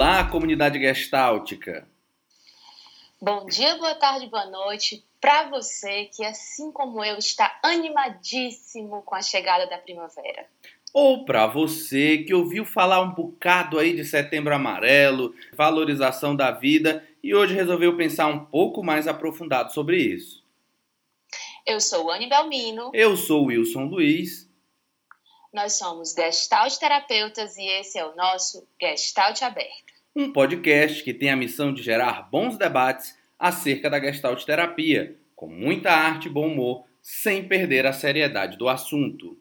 Olá, comunidade gestáltica! Bom dia, boa tarde, boa noite para você que, assim como eu, está animadíssimo com a chegada da primavera. Ou para você que ouviu falar um bocado aí de setembro amarelo, valorização da vida e hoje resolveu pensar um pouco mais aprofundado sobre isso. Eu sou Anne Belmino. Eu sou Wilson Luiz. Nós somos Gestalt Terapeutas e esse é o nosso Gestalt Aberta. Um podcast que tem a missão de gerar bons debates acerca da Gestalt Terapia, com muita arte e bom humor, sem perder a seriedade do assunto.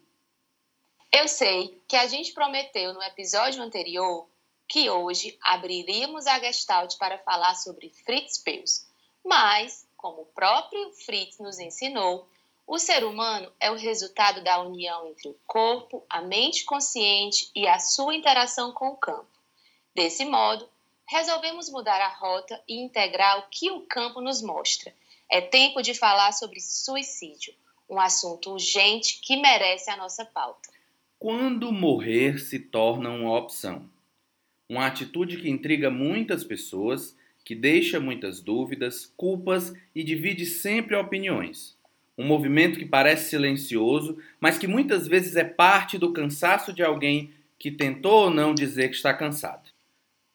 Eu sei que a gente prometeu no episódio anterior que hoje abriríamos a Gestalt para falar sobre Fritz Perls, mas, como o próprio Fritz nos ensinou, o ser humano é o resultado da união entre o corpo, a mente consciente e a sua interação com o campo. Desse modo, resolvemos mudar a rota e integrar o que o campo nos mostra. É tempo de falar sobre suicídio, um assunto urgente que merece a nossa pauta. Quando morrer se torna uma opção. Uma atitude que intriga muitas pessoas, que deixa muitas dúvidas, culpas e divide sempre opiniões. Um movimento que parece silencioso, mas que muitas vezes é parte do cansaço de alguém que tentou ou não dizer que está cansado.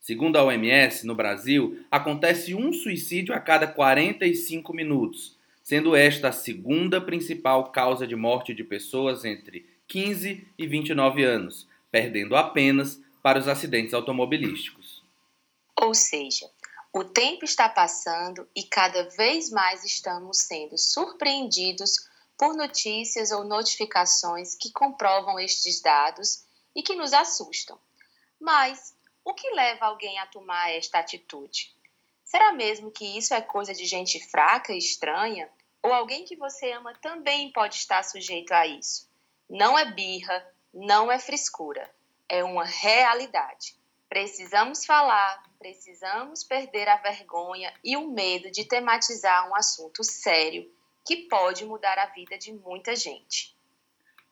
Segundo a OMS, no Brasil, acontece um suicídio a cada 45 minutos, sendo esta a segunda principal causa de morte de pessoas entre 15 e 29 anos, perdendo apenas para os acidentes automobilísticos. Ou seja, o tempo está passando e cada vez mais estamos sendo surpreendidos por notícias ou notificações que comprovam estes dados e que nos assustam. Mas o que leva alguém a tomar esta atitude? Será mesmo que isso é coisa de gente fraca e estranha? Ou alguém que você ama também pode estar sujeito a isso? Não é birra, não é frescura, é uma realidade. Precisamos falar, precisamos perder a vergonha e o medo de tematizar um assunto sério que pode mudar a vida de muita gente.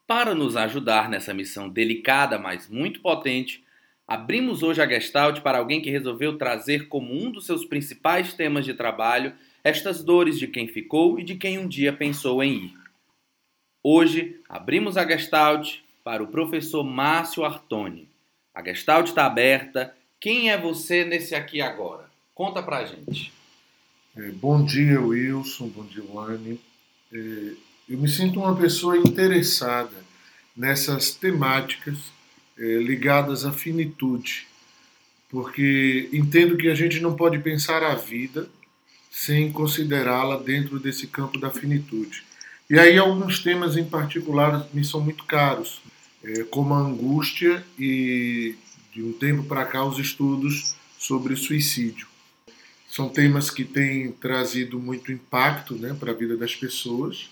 Para nos ajudar nessa missão delicada, mas muito potente, abrimos hoje a Gestalt para alguém que resolveu trazer como um dos seus principais temas de trabalho estas dores de quem ficou e de quem um dia pensou em ir. Hoje, abrimos a Gestalt para o professor Márcio Artoni, a Gestalt está aberta. Quem é você nesse aqui agora? Conta pra gente. É, bom dia, Wilson. Bom dia, Wani. É, eu me sinto uma pessoa interessada nessas temáticas ligadas à finitude, porque entendo que a gente não pode pensar a vida sem considerá-la dentro desse campo da finitude. E aí alguns temas em particular me são muito caros é, como a angústia e, de um tempo para cá, os estudos sobre suicídio. São temas que têm trazido muito impacto né, para a vida das pessoas,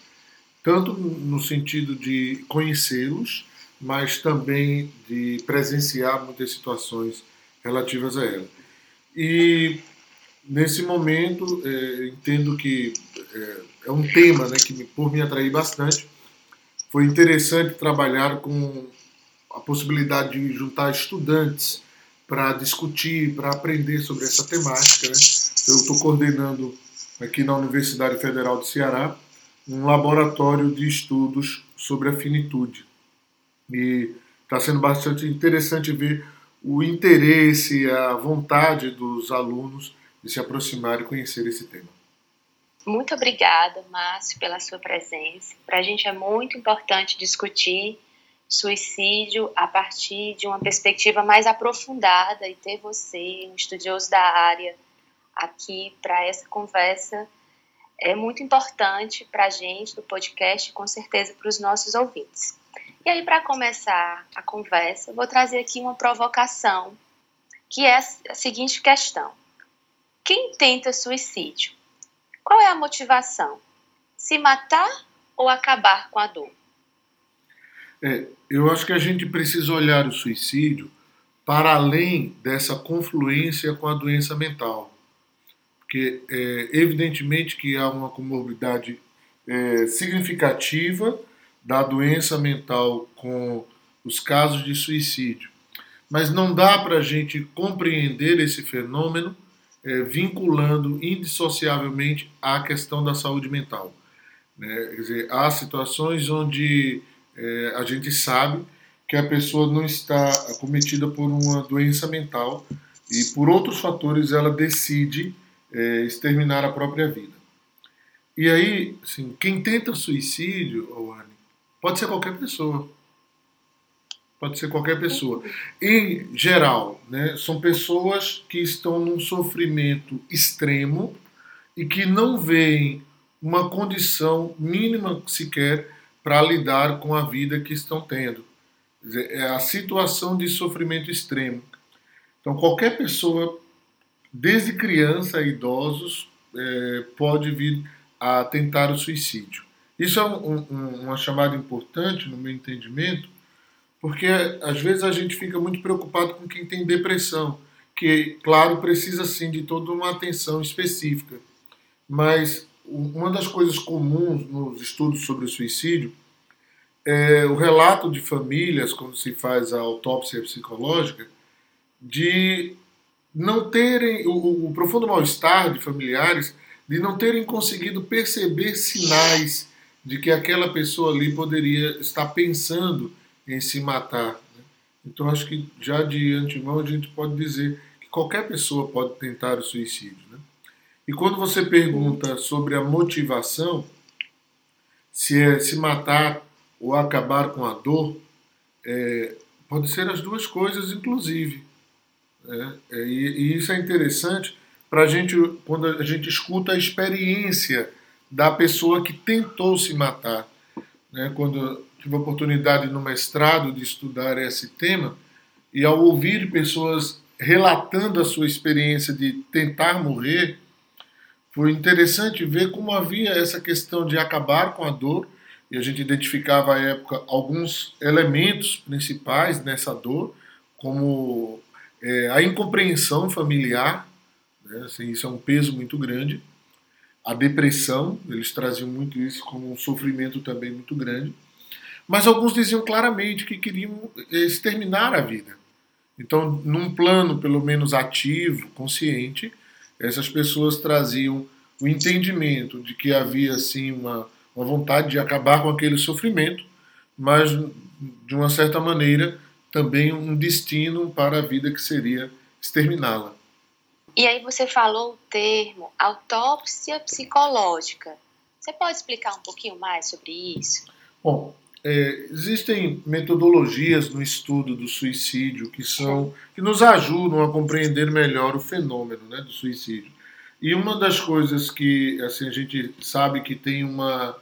tanto no sentido de conhecê-los, mas também de presenciar muitas situações relativas a ela. E nesse momento, é, entendo que é, é, um tema né, que por me atrair bastante, foi interessante trabalhar com a possibilidade de juntar estudantes para discutir, para aprender sobre essa temática. Né? Eu estou coordenando aqui na Universidade Federal do Ceará um laboratório de estudos sobre a finitude. E está sendo bastante interessante ver o interesse, a vontade dos alunos de se aproximar e conhecer esse tema. Muito obrigada, Márcio, pela sua presença. Para a gente é muito importante discutir suicídio a partir de uma perspectiva mais aprofundada e ter você, um estudioso da área, aqui para essa conversa é muito importante para a gente do podcast e com certeza para os nossos ouvintes. E aí, para começar a conversa, vou trazer aqui uma provocação, que é a seguinte questão: quem tenta suicídio qual é a motivação? Se matar ou acabar com a dor? É, eu acho que a gente precisa olhar o suicídio para além dessa confluência com a doença mental. Porque, é, evidentemente, que há uma comorbidade é, significativa da doença mental com os casos de suicídio. mas não dá para a gente compreender esse fenômeno é, vinculando indissociavelmente à questão da saúde mental. Né? Quer dizer, há situações onde é, a gente sabe que a pessoa não está acometida por uma doença mental e por outros fatores ela decide é, exterminar a própria vida. E aí, assim, quem tenta suicídio, pode ser qualquer pessoa. Pode ser qualquer pessoa. Em geral, né, são pessoas que estão num sofrimento extremo e que não veem uma condição mínima sequer para lidar com a vida que estão tendo. É a situação de sofrimento extremo. Então, qualquer pessoa, desde criança a idosos, é, pode vir a tentar o suicídio. Isso é um, um, uma chamada importante, no meu entendimento, porque às vezes a gente fica muito preocupado com quem tem depressão, que, claro, precisa sim de toda uma atenção específica. Mas uma das coisas comuns nos estudos sobre o suicídio é o relato de famílias, quando se faz a autópsia psicológica, de não terem o, o profundo mal-estar de familiares de não terem conseguido perceber sinais de que aquela pessoa ali poderia estar pensando em se matar. Né? Então, acho que já de antemão a gente pode dizer que qualquer pessoa pode tentar o suicídio. Né? E quando você pergunta sobre a motivação, se é se matar ou acabar com a dor, é, pode ser as duas coisas, inclusive. Né? É, e, e isso é interessante para a gente, quando a gente escuta a experiência da pessoa que tentou se matar. Né? Quando tive a oportunidade no mestrado de estudar esse tema e ao ouvir pessoas relatando a sua experiência de tentar morrer, foi interessante ver como havia essa questão de acabar com a dor e a gente identificava à época alguns elementos principais nessa dor, como é, a incompreensão familiar, né? assim, isso é um peso muito grande, a depressão, eles traziam muito isso como um sofrimento também muito grande, mas alguns diziam claramente que queriam exterminar a vida. Então, num plano pelo menos ativo, consciente, essas pessoas traziam o entendimento de que havia assim uma, uma vontade de acabar com aquele sofrimento, mas de uma certa maneira também um destino para a vida que seria exterminá-la. E aí você falou o termo autópsia psicológica. Você pode explicar um pouquinho mais sobre isso? Bom, é, existem metodologias no estudo do suicídio que são que nos ajudam a compreender melhor o fenômeno né, do suicídio. E uma das coisas que assim a gente sabe que tem uma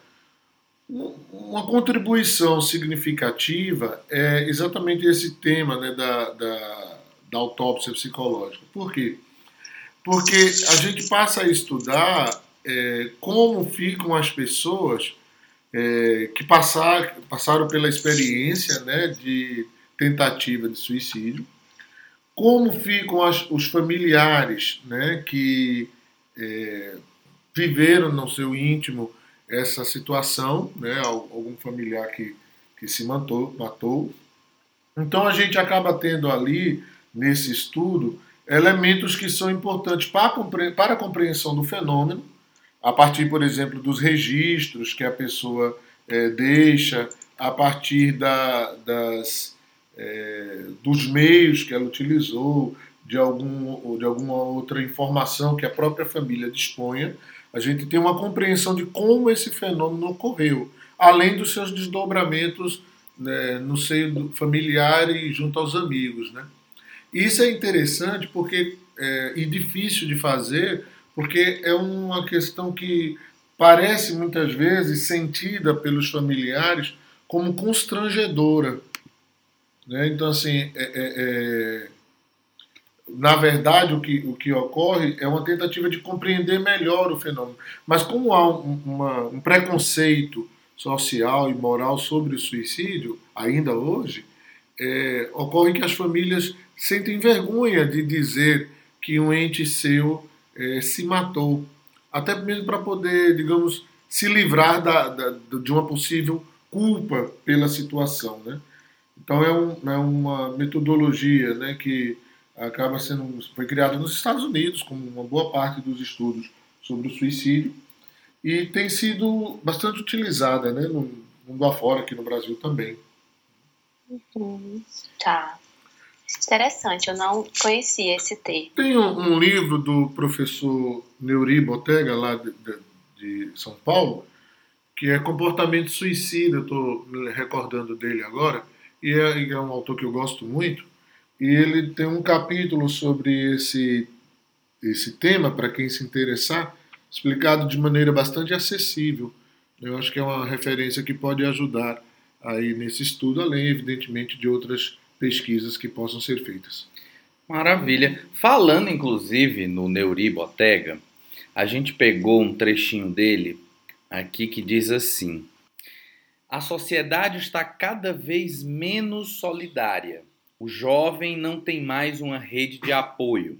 uma contribuição significativa é exatamente esse tema né, da, da, da autópsia psicológica. Por quê? Porque a gente passa a estudar é, como ficam as pessoas é, que passar, passaram pela experiência né, de tentativa de suicídio, como ficam as, os familiares né, que é, viveram no seu íntimo essa situação, né, algum familiar que, que se matou, matou. Então a gente acaba tendo ali, nesse estudo, elementos que são importantes para, para a compreensão do fenômeno, a partir, por exemplo, dos registros que a pessoa é, deixa, a partir da, das, é, dos meios que ela utilizou, de, algum, de alguma outra informação que a própria família disponha, a gente tem uma compreensão de como esse fenômeno ocorreu, além dos seus desdobramentos né, no seio familiar e junto aos amigos. Né? Isso é interessante porque é, e difícil de fazer, porque é uma questão que parece muitas vezes sentida pelos familiares como constrangedora. Né? Então, assim, é, é, é, na verdade, o que, o que ocorre é uma tentativa de compreender melhor o fenômeno. Mas, como há um, uma, um preconceito social e moral sobre o suicídio, ainda hoje, é, ocorre que as famílias sentem vergonha de dizer que um ente seu é, se matou, até mesmo para poder, digamos, se livrar da, da, de uma possível culpa pela situação, né? Então é, um, é uma metodologia né, que acaba sendo foi criada nos Estados Unidos, como uma boa parte dos estudos sobre o suicídio, e tem sido bastante utilizada né, no mundo afora, aqui no Brasil também. Uhum. Tá. Interessante, eu não conhecia esse termo. Tem um, um livro do professor Neuri Botega, lá de, de, de São Paulo, que é Comportamento Suicida, eu estou me recordando dele agora, e é, é um autor que eu gosto muito, e ele tem um capítulo sobre esse, esse tema, para quem se interessar, explicado de maneira bastante acessível. Eu acho que é uma referência que pode ajudar aí nesse estudo, além, evidentemente, de outras pesquisas que possam ser feitas. Maravilha. Falando, inclusive, no Neuri Botega, a gente pegou um trechinho dele aqui que diz assim: A sociedade está cada vez menos solidária. O jovem não tem mais uma rede de apoio.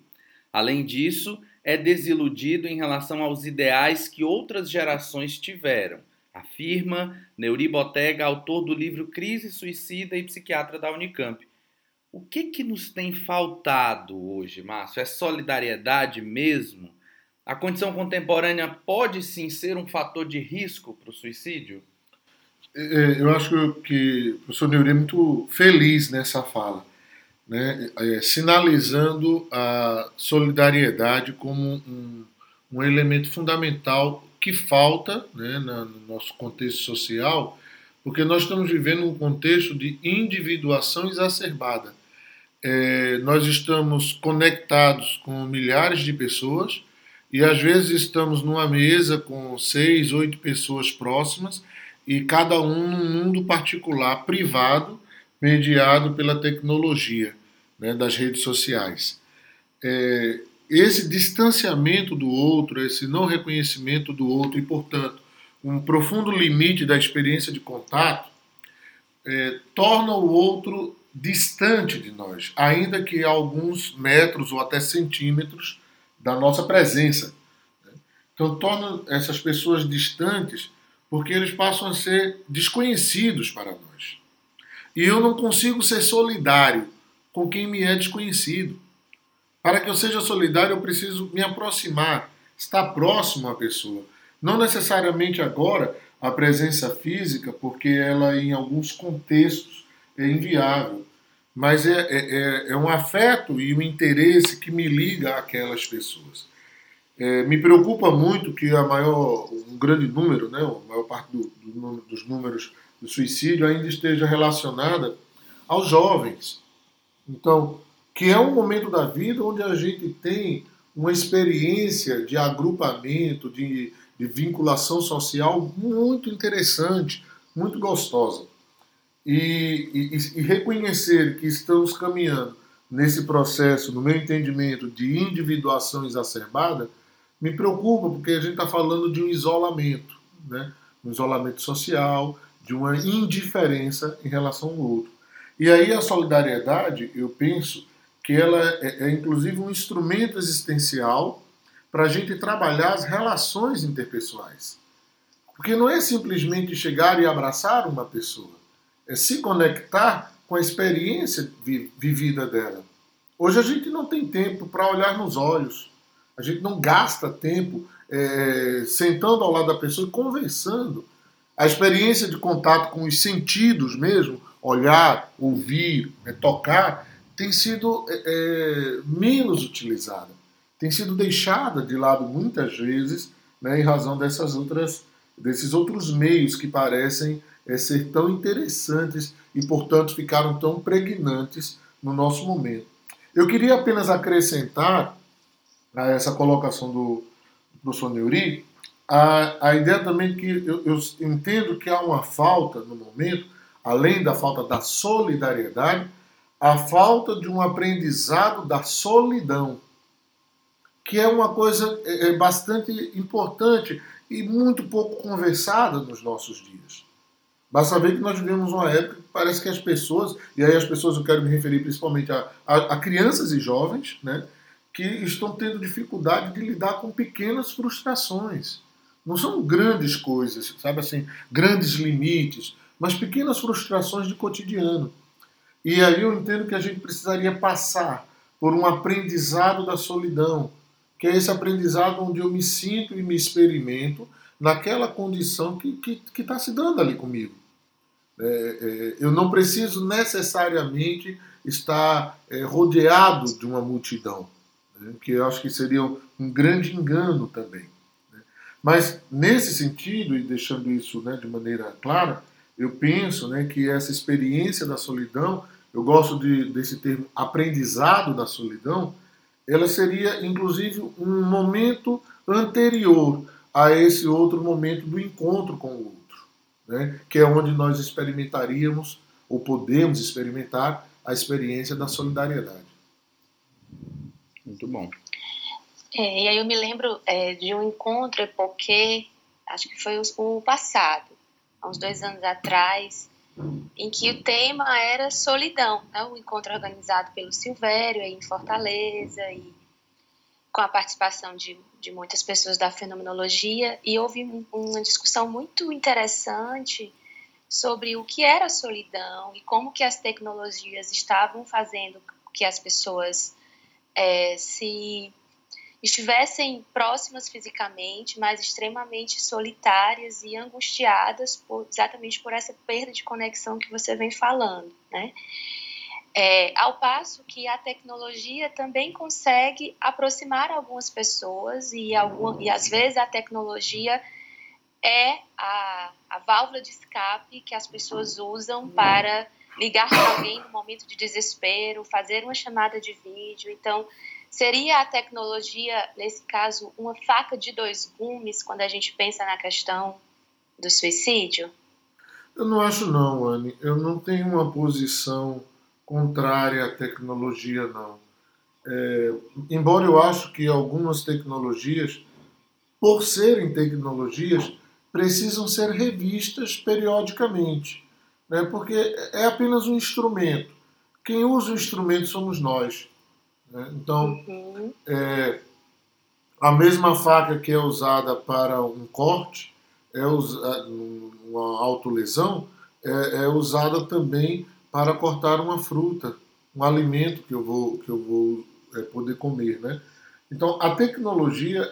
Além disso, é desiludido em relação aos ideais que outras gerações tiveram, afirma Neuri Botega, autor do livro Crise Suicida e psiquiatra da Unicamp. O que, que nos tem faltado hoje, Márcio? É solidariedade mesmo? A condição contemporânea pode sim ser um fator de risco para o suicídio? É, é, eu acho que o professor Neuri é muito feliz nessa fala, né? É, sinalizando a solidariedade como um, um elemento fundamental que falta né, no nosso contexto social, porque nós estamos vivendo um contexto de individuação exacerbada. É, nós estamos conectados com milhares de pessoas e às vezes estamos numa mesa com seis, oito pessoas próximas e cada um num mundo particular, privado, mediado pela tecnologia né, das redes sociais. É, esse distanciamento do outro, esse não reconhecimento do outro e, portanto, um profundo limite da experiência de contato, é, torna o outro distante de nós, ainda que a alguns metros ou até centímetros da nossa presença. Né? Então, torna essas pessoas distantes porque eles passam a ser desconhecidos para nós. E eu não consigo ser solidário com quem me é desconhecido. Para que eu seja solidário, eu preciso me aproximar, estar próximo à pessoa. Não necessariamente agora a presença física, porque ela, em alguns contextos, é inviável mas é, é, é, é, um afeto e um interesse que me liga àquelas pessoas. É, me preocupa muito que a maior, um grande número, né, a maior parte do, do, dos números do suicídio ainda esteja relacionada aos jovens. Então, que é um momento da vida onde a gente tem uma experiência de agrupamento, de, de vinculação social muito interessante, muito gostosa e, e, e reconhecer que estamos caminhando nesse processo, no meu entendimento, de individuação exacerbada, me preocupa, porque a gente está falando de um isolamento, né? um isolamento social, de uma indiferença em relação ao outro. E aí a solidariedade, eu penso que ela é, é inclusive um instrumento existencial para a gente trabalhar as relações interpessoais. Porque não é simplesmente chegar e abraçar uma pessoa é se conectar com a experiência vivida dela. Hoje a gente não tem tempo para olhar nos olhos, a gente não gasta tempo é, sentando ao lado da pessoa e conversando. A experiência de contato com os sentidos mesmo, olhar, ouvir, né, tocar, tem sido é, é, menos utilizada, tem sido deixada de lado muitas vezes, né, em razão dessas outras, desses outros meios que parecem é, ser tão interessantes e, portanto, ficaram tão pregnantes no nosso momento. Eu queria apenas acrescentar a essa colocação do professor Neuri a, a ideia também que eu, eu entendo que há uma falta no momento, além da falta da solidariedade, a falta de um aprendizado da solidão, que é uma coisa é, é bastante importante e muito pouco conversada nos nossos dias. Basta ver que nós vivemos uma época que parece que as pessoas, e aí as pessoas eu quero me referir principalmente a, a, a crianças e jovens, né, que estão tendo dificuldade de lidar com pequenas frustrações. Não são grandes coisas, sabe assim, grandes limites, mas pequenas frustrações de cotidiano. E aí eu entendo que a gente precisaria passar por um aprendizado da solidão, que é esse aprendizado onde eu me sinto e me experimento naquela condição que está tá se dando ali comigo. É, é, eu não preciso necessariamente estar é, rodeado de uma multidão, né, que eu acho que seria um grande engano também. Né. Mas, nesse sentido, e deixando isso né, de maneira clara, eu penso né, que essa experiência da solidão, eu gosto de, desse termo aprendizado da solidão, ela seria inclusive um momento anterior a esse outro momento do encontro com o outro, né? que é onde nós experimentaríamos ou podemos experimentar a experiência da solidariedade. Muito bom. É, e aí eu me lembro é, de um encontro porque acho que foi o, o passado, há uns dois anos atrás, em que o tema era solidão, né? um encontro organizado pelo Silvério em Fortaleza e com a participação de, de muitas pessoas da fenomenologia e houve um, uma discussão muito interessante sobre o que era solidão e como que as tecnologias estavam fazendo que as pessoas é, se estivessem próximas fisicamente, mas extremamente solitárias e angustiadas por, exatamente por essa perda de conexão que você vem falando, né? É, ao passo que a tecnologia também consegue aproximar algumas pessoas e, algum, e às vezes a tecnologia é a, a válvula de escape que as pessoas usam para ligar para alguém no momento de desespero, fazer uma chamada de vídeo. Então, Seria a tecnologia, nesse caso, uma faca de dois gumes quando a gente pensa na questão do suicídio? Eu não acho não, Anne. Eu não tenho uma posição contrária à tecnologia, não. É, embora eu acho que algumas tecnologias, por serem tecnologias, precisam ser revistas periodicamente, né? porque é apenas um instrumento. Quem usa o instrumento somos nós. Né? Então, uhum. é, a mesma faca que é usada para um corte, é usada, uma autolesão, é, é usada também para cortar uma fruta, um alimento que eu vou, que eu vou é, poder comer. Né? Então, a tecnologia,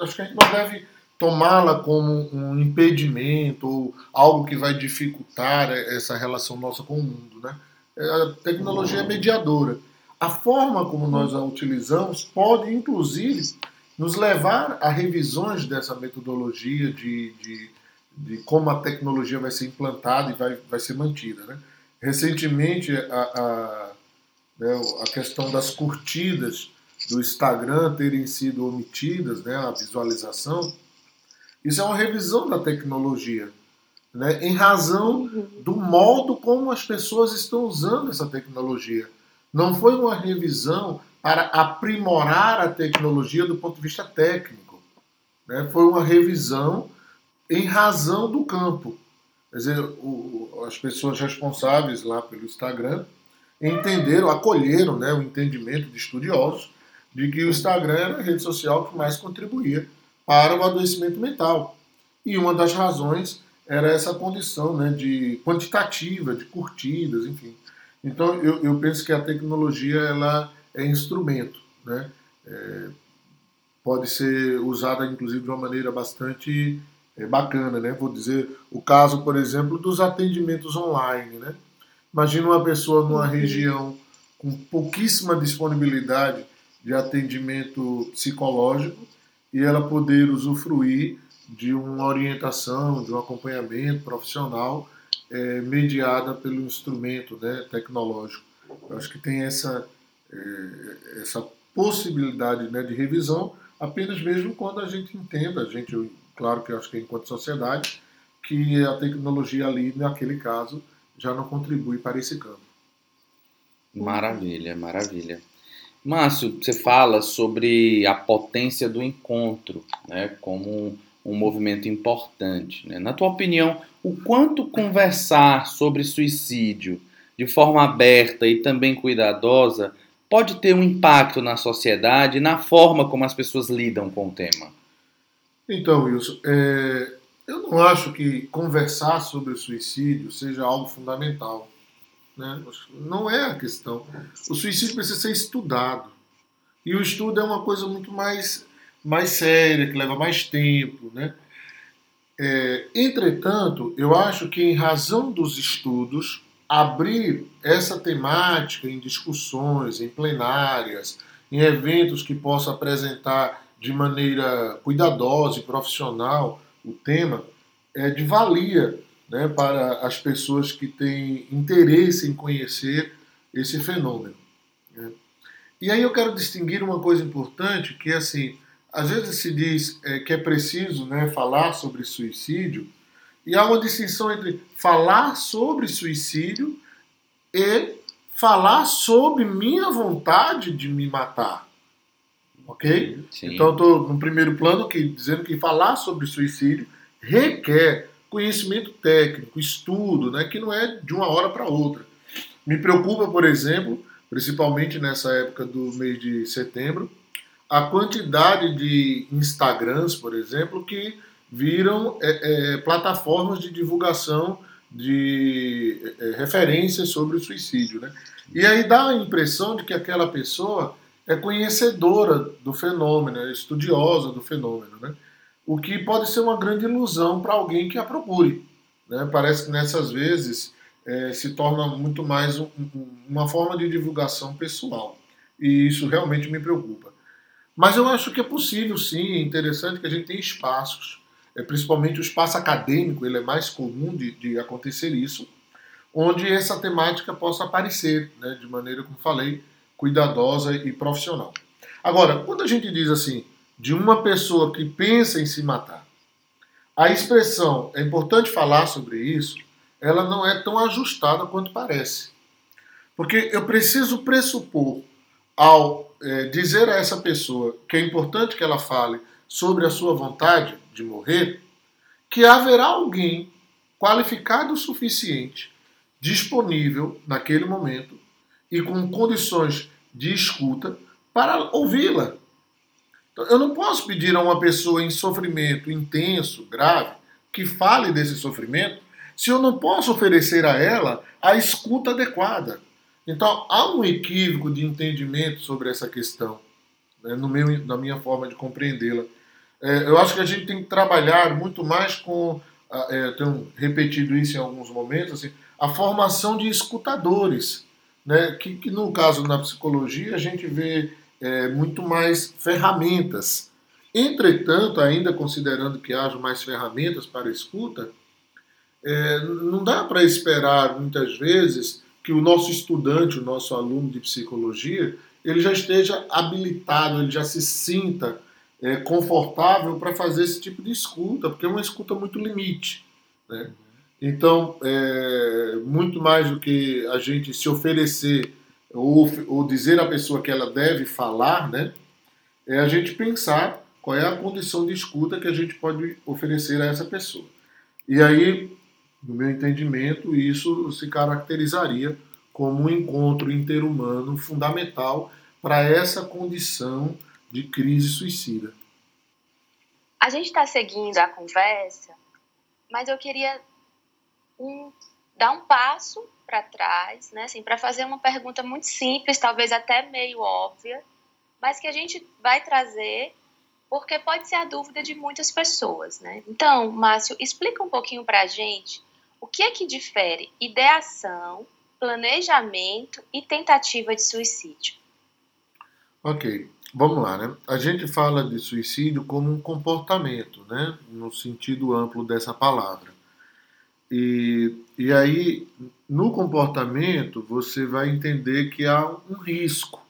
acho que a gente não deve tomá-la como um impedimento ou algo que vai dificultar essa relação nossa com o mundo. Né? É, a tecnologia é mediadora. A forma como nós a utilizamos pode, inclusive, nos levar a revisões dessa metodologia de, de, de como a tecnologia vai ser implantada e vai, vai ser mantida. Né? Recentemente, a, a, né, a questão das curtidas do Instagram terem sido omitidas, né, a visualização, isso é uma revisão da tecnologia, né, em razão do modo como as pessoas estão usando essa tecnologia. Não foi uma revisão para aprimorar a tecnologia do ponto de vista técnico. Né? Foi uma revisão em razão do campo. Quer dizer, o, as pessoas responsáveis lá pelo Instagram entenderam, acolheram né, o entendimento de estudiosos de que o Instagram era a rede social que mais contribuía para o adoecimento mental. E uma das razões era essa condição né, de quantitativa, de curtidas, enfim. Então, eu, eu penso que a tecnologia ela é instrumento, né? É, pode ser usada, inclusive, de uma maneira bastante é, bacana, né? Vou dizer o caso, por exemplo, dos atendimentos online, né? Imagina uma pessoa numa uhum. região com pouquíssima disponibilidade de atendimento psicológico e ela poder usufruir de uma orientação, de um acompanhamento profissional é, mediada pelo instrumento né, tecnológico. Eu acho que tem essa, é, essa possibilidade né, de revisão apenas mesmo quando a gente entenda, a gente, claro que eu acho que enquanto sociedade, que a tecnologia ali, naquele caso, já não contribui para esse campo. Maravilha, maravilha. Márcio, você fala sobre a potência do encontro, né, como um movimento importante. Né? Na tua opinião, o quanto conversar sobre suicídio de forma aberta e também cuidadosa pode ter um impacto na sociedade na forma como as pessoas lidam com o tema? Então, Wilson, é, eu não acho que conversar sobre o suicídio seja algo fundamental. Né? Não é a questão. O suicídio precisa ser estudado. E o estudo é uma coisa muito mais, mais séria, que leva mais tempo. Né? É, entretanto, eu acho que, em razão dos estudos, abrir essa temática em discussões, em plenárias, em eventos que possa apresentar de maneira cuidadosa e profissional o tema, é de valia né, para as pessoas que têm interesse em conhecer esse fenômeno. Né. E aí eu quero distinguir uma coisa importante, que é assim, às vezes se diz é, que é preciso né, falar sobre suicídio, e há uma distinção entre falar sobre suicídio e falar sobre minha vontade de me matar. Ok? Sim. Então, estou no primeiro plano que, dizendo que falar sobre suicídio requer conhecimento técnico, estudo, né, que não é de uma hora para outra. Me preocupa, por exemplo, principalmente nessa época do mês de setembro, a quantidade de Instagrams, por exemplo, que viram é, é, plataformas de divulgação de é, é, referências sobre o suicídio. Né? E aí dá a impressão de que aquela pessoa é conhecedora do fenômeno, é estudiosa do fenômeno. Né? o que pode ser uma grande ilusão para alguém que a procure. Né? Parece que nessas vezes é, se torna muito mais um, uma forma de divulgação pessoal. E isso realmente me preocupa. Mas eu acho que é possível, sim, é interessante que a gente tenha espaços, é, principalmente o espaço acadêmico, ele é mais comum de, de acontecer isso, onde essa temática possa aparecer, né, de maneira, como falei, cuidadosa e profissional. Agora, quando a gente diz assim, de uma pessoa que pensa em se matar. A expressão, é importante falar sobre isso, ela não é tão ajustada quanto parece. Porque eu preciso pressupor, ao é, dizer a essa pessoa que é importante que ela fale sobre a sua vontade de morrer, que haverá alguém qualificado o suficiente, disponível naquele momento e com condições de escuta para ouvi-la, então, eu não posso pedir a uma pessoa em sofrimento intenso, grave, que fale desse sofrimento, se eu não posso oferecer a ela a escuta adequada. Então, há um equívoco de entendimento sobre essa questão, né, no meu, na minha forma de compreendê-la. É, eu acho que a gente tem que trabalhar muito mais com, é, tenho repetido isso em alguns momentos, assim, a formação de escutadores, né, que, que no caso na psicologia a gente vê é, muito mais ferramentas. Entretanto, ainda considerando que haja mais ferramentas para escuta, é, não dá para esperar muitas vezes que o nosso estudante, o nosso aluno de psicologia, ele já esteja habilitado, ele já se sinta é, confortável para fazer esse tipo de escuta, porque é uma escuta muito limite. Né? Então, é, muito mais do que a gente se oferecer ou, ou dizer à pessoa que ela deve falar, né? É a gente pensar qual é a condição de escuta que a gente pode oferecer a essa pessoa. E aí, no meu entendimento, isso se caracterizaria como um encontro interhumano fundamental para essa condição de crise suicida. A gente está seguindo a conversa, mas eu queria um, dar um passo para trás, né, assim, para fazer uma pergunta muito simples, talvez até meio óbvia, mas que a gente vai trazer porque pode ser a dúvida de muitas pessoas, né? Então, Márcio, explica um pouquinho para a gente o que é que difere ideação, planejamento e tentativa de suicídio. Ok, vamos lá, né? A gente fala de suicídio como um comportamento, né? No sentido amplo dessa palavra. E, e aí, no comportamento, você vai entender que há um risco,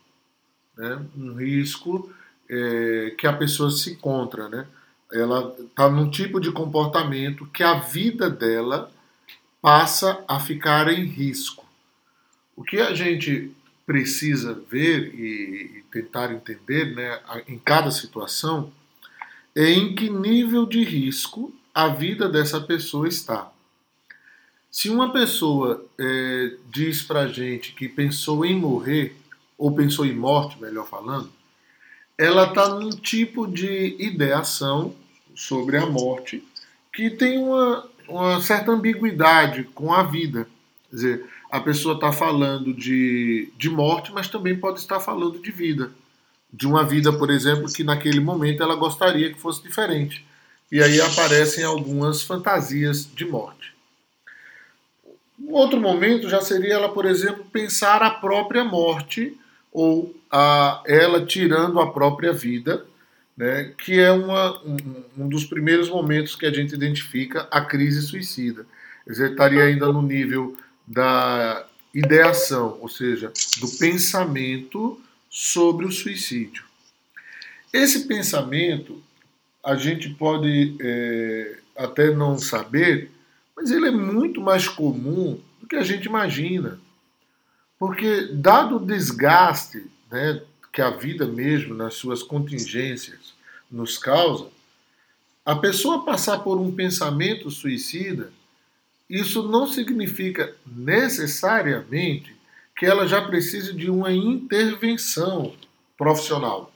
né? um risco é, que a pessoa se encontra. Né? Ela está num tipo de comportamento que a vida dela passa a ficar em risco. O que a gente precisa ver e, tentar entender né, em cada situação é em que nível de risco a vida dessa pessoa está. Se uma pessoa é, diz pra gente que pensou em morrer, ou pensou em morte, melhor falando, ela está num tipo de ideação sobre a morte que tem uma, uma certa ambiguidade com a vida. Quer dizer, a pessoa está falando de, de morte, mas também pode estar falando de vida. De uma vida, por exemplo, que naquele momento ela gostaria que fosse diferente. E aí aparecem algumas fantasias de morte. Um outro momento já seria ela, por exemplo, pensar a própria morte ou a, ela tirando a própria vida, né, que é uma, um, um, dos primeiros momentos que a gente identifica a crise suicida. Dizer, estaria ainda no nível da ideação, ou seja, do pensamento sobre o suicídio. Esse pensamento a gente pode é, até não saber, mas ele é muito mais comum do que a gente imagina. Porque, dado o desgaste né, que a vida mesmo, nas suas contingências, nos causa, a pessoa passar por um pensamento suicida, isso não significa necessariamente que ela já precise de uma intervenção profissional.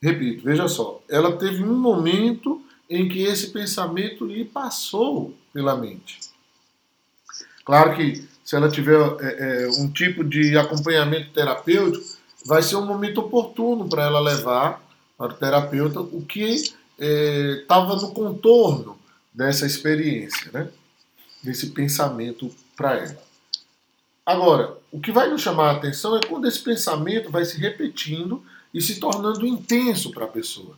Repito, veja só, ela teve um momento em que esse pensamento lhe passou pela mente. Claro que se ela tiver é, é, um tipo de acompanhamento terapêutico, vai ser um momento oportuno para ela levar para o terapeuta o que estava é, no contorno dessa experiência, né? desse pensamento para ela. Agora, o que vai nos chamar a atenção é quando esse pensamento vai se repetindo e se tornando intenso para a pessoa.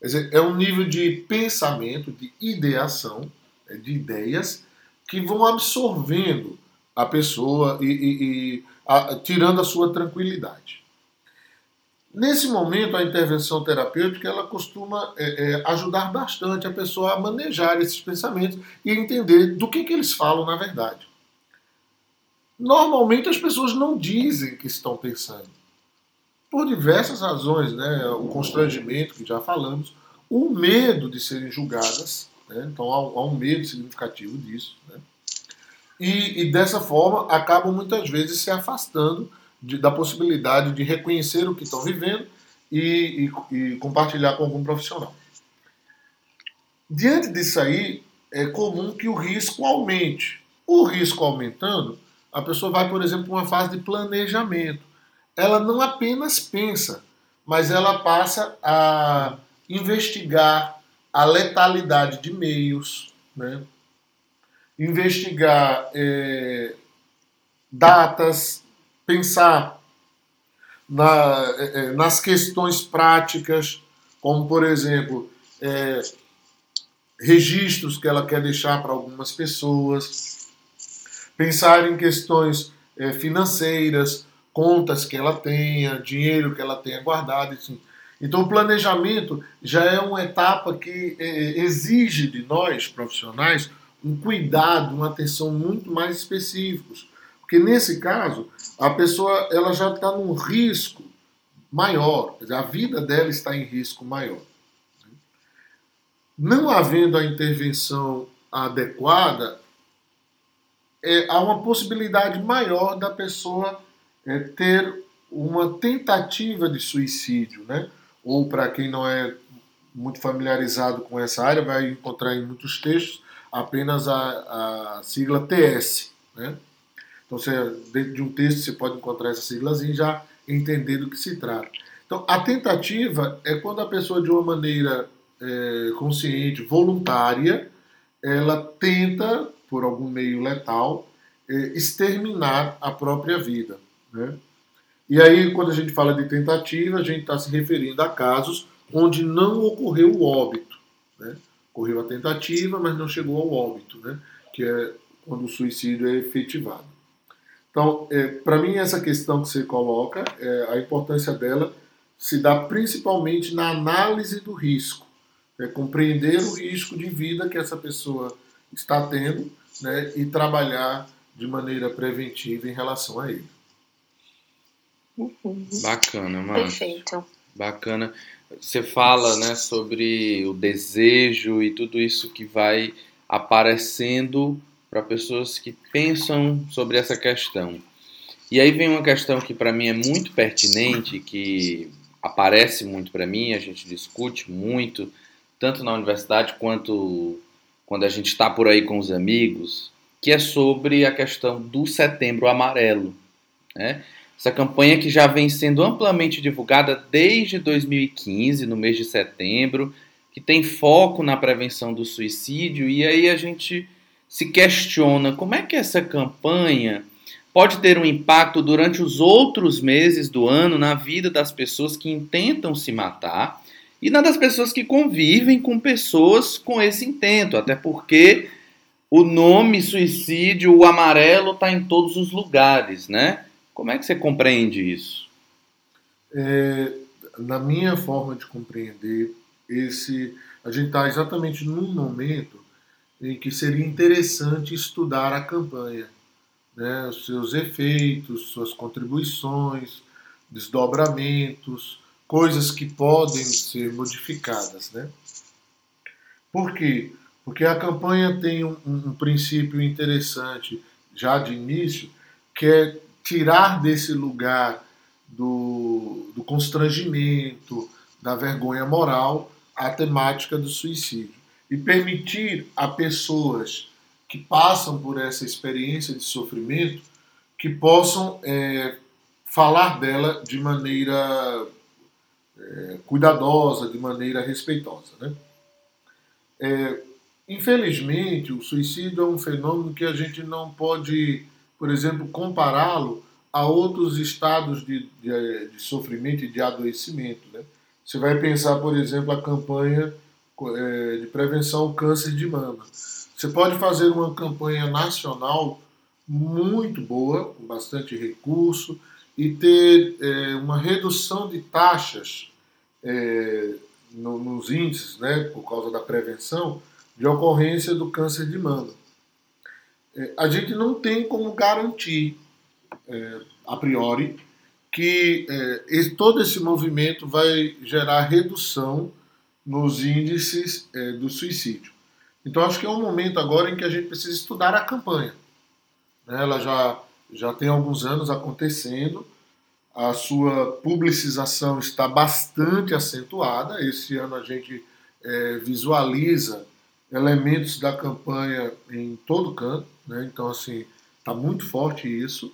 Quer dizer, é um nível de pensamento, de ideação, é, de ideias, que vão absorvendo a pessoa e, e, e a, tirando a sua tranquilidade. Nesse momento, a intervenção terapêutica ela costuma é, é, ajudar bastante a pessoa a manejar esses pensamentos e entender do que, que eles falam na verdade. Normalmente as pessoas não dizem que estão pensando. Por diversas razões, né? o constrangimento que já falamos, o medo de serem julgadas, né? então há, há, um medo significativo disso. Né? E, e, dessa forma acabam muitas vezes se afastando de, da possibilidade de reconhecer o que estão vivendo e, e, e compartilhar com algum profissional. Diante disso aí, é comum que o risco aumente. O risco aumentando, a pessoa vai, por exemplo, para uma fase de planejamento. Ela não apenas pensa, mas ela passa a investigar a letalidade de meios, né? investigar é, datas, pensar na, é, é, nas questões práticas, como, por exemplo, é, registros que ela quer deixar para algumas pessoas, pensar em questões é, financeiras, contas que ela tenha, dinheiro que ela tenha guardado. Assim. Então, o planejamento já é uma etapa que é, exige de nós, profissionais, um cuidado, uma atenção muito mais específicos. Porque nesse caso, a pessoa ela já está num risco maior, a vida dela está em risco maior. Não havendo a intervenção adequada, é, há uma possibilidade maior da pessoa é, ter uma tentativa de suicídio, né? Ou para quem não é muito familiarizado com essa área, vai encontrar em muitos textos apenas a, a sigla TS, né? Então, você, dentro de um texto, você pode encontrar essa siglazinha e já entender do que se trata. Então, a tentativa é quando a pessoa, de uma maneira é, consciente, voluntária, ela tenta, por algum meio letal, é, exterminar a própria vida. Né? E aí, quando a gente fala de tentativa, a gente está se referindo a casos onde não ocorreu o óbito. Né? Ocorreu a tentativa, mas não chegou ao óbito, né? que é quando o suicídio é efetivado. Então, é, para mim, essa questão que você coloca, é, a importância dela se dá principalmente na análise do risco. É, compreender o risco de vida que essa pessoa está tendo né, e trabalhar de maneira preventiva em relação a ele. Uhum. Bacana, mano. Perfeito. Bacana. Você fala né, sobre o desejo e tudo isso que vai aparecendo para pessoas que pensam sobre essa questão. E aí vem uma questão que para mim é muito pertinente, que aparece muito para mim, a gente discute muito, tanto na universidade quanto quando a gente está por aí com os amigos, que é sobre a questão do Setembro Amarelo. Né? Essa campanha que já vem sendo amplamente divulgada desde 2015, no mês de setembro, que tem foco na prevenção do suicídio, e aí a gente se questiona como é que essa campanha pode ter um impacto durante os outros meses do ano na vida das pessoas que intentam se matar e na das pessoas que convivem com pessoas com esse intento, até porque o nome suicídio, o amarelo, está em todos os lugares, né? Como é que você compreende isso? É, na minha forma de compreender, esse a gente está exatamente num momento em que seria interessante estudar a campanha, né? os seus efeitos, suas contribuições, desdobramentos, coisas que podem ser modificadas. Né? Por quê? Porque a campanha tem um, um princípio interessante já de início, que é tirar desse lugar do, do constrangimento, da vergonha moral, a temática do suicídio. E permitir a pessoas que passam por essa experiência de sofrimento que possam é, falar dela de maneira é, cuidadosa, de maneira respeitosa. Né? É, Infelizmente, o suicídio é um fenômeno que a gente não pode, por exemplo, compará-lo a outros estados de, de, de, sofrimento e de adoecimento. Né? Você vai pensar, por exemplo, a campanha é, de prevenção ao câncer de mama. Você pode fazer uma campanha nacional muito boa, com bastante recurso, e ter é, uma redução de taxas é, no, nos índices, né, por causa da prevenção, de ocorrência do câncer de mama. É, a gente não tem como garantir, é, a priori, que é, todo esse movimento vai gerar redução nos índices é, do suicídio. Então acho que é um momento agora em que a gente precisa estudar a campanha. Né? Ela já, já tem alguns anos acontecendo, a sua publicização está bastante acentuada. Esse ano a gente é, visualiza elementos da campanha em todo canto, né? então assim está muito forte isso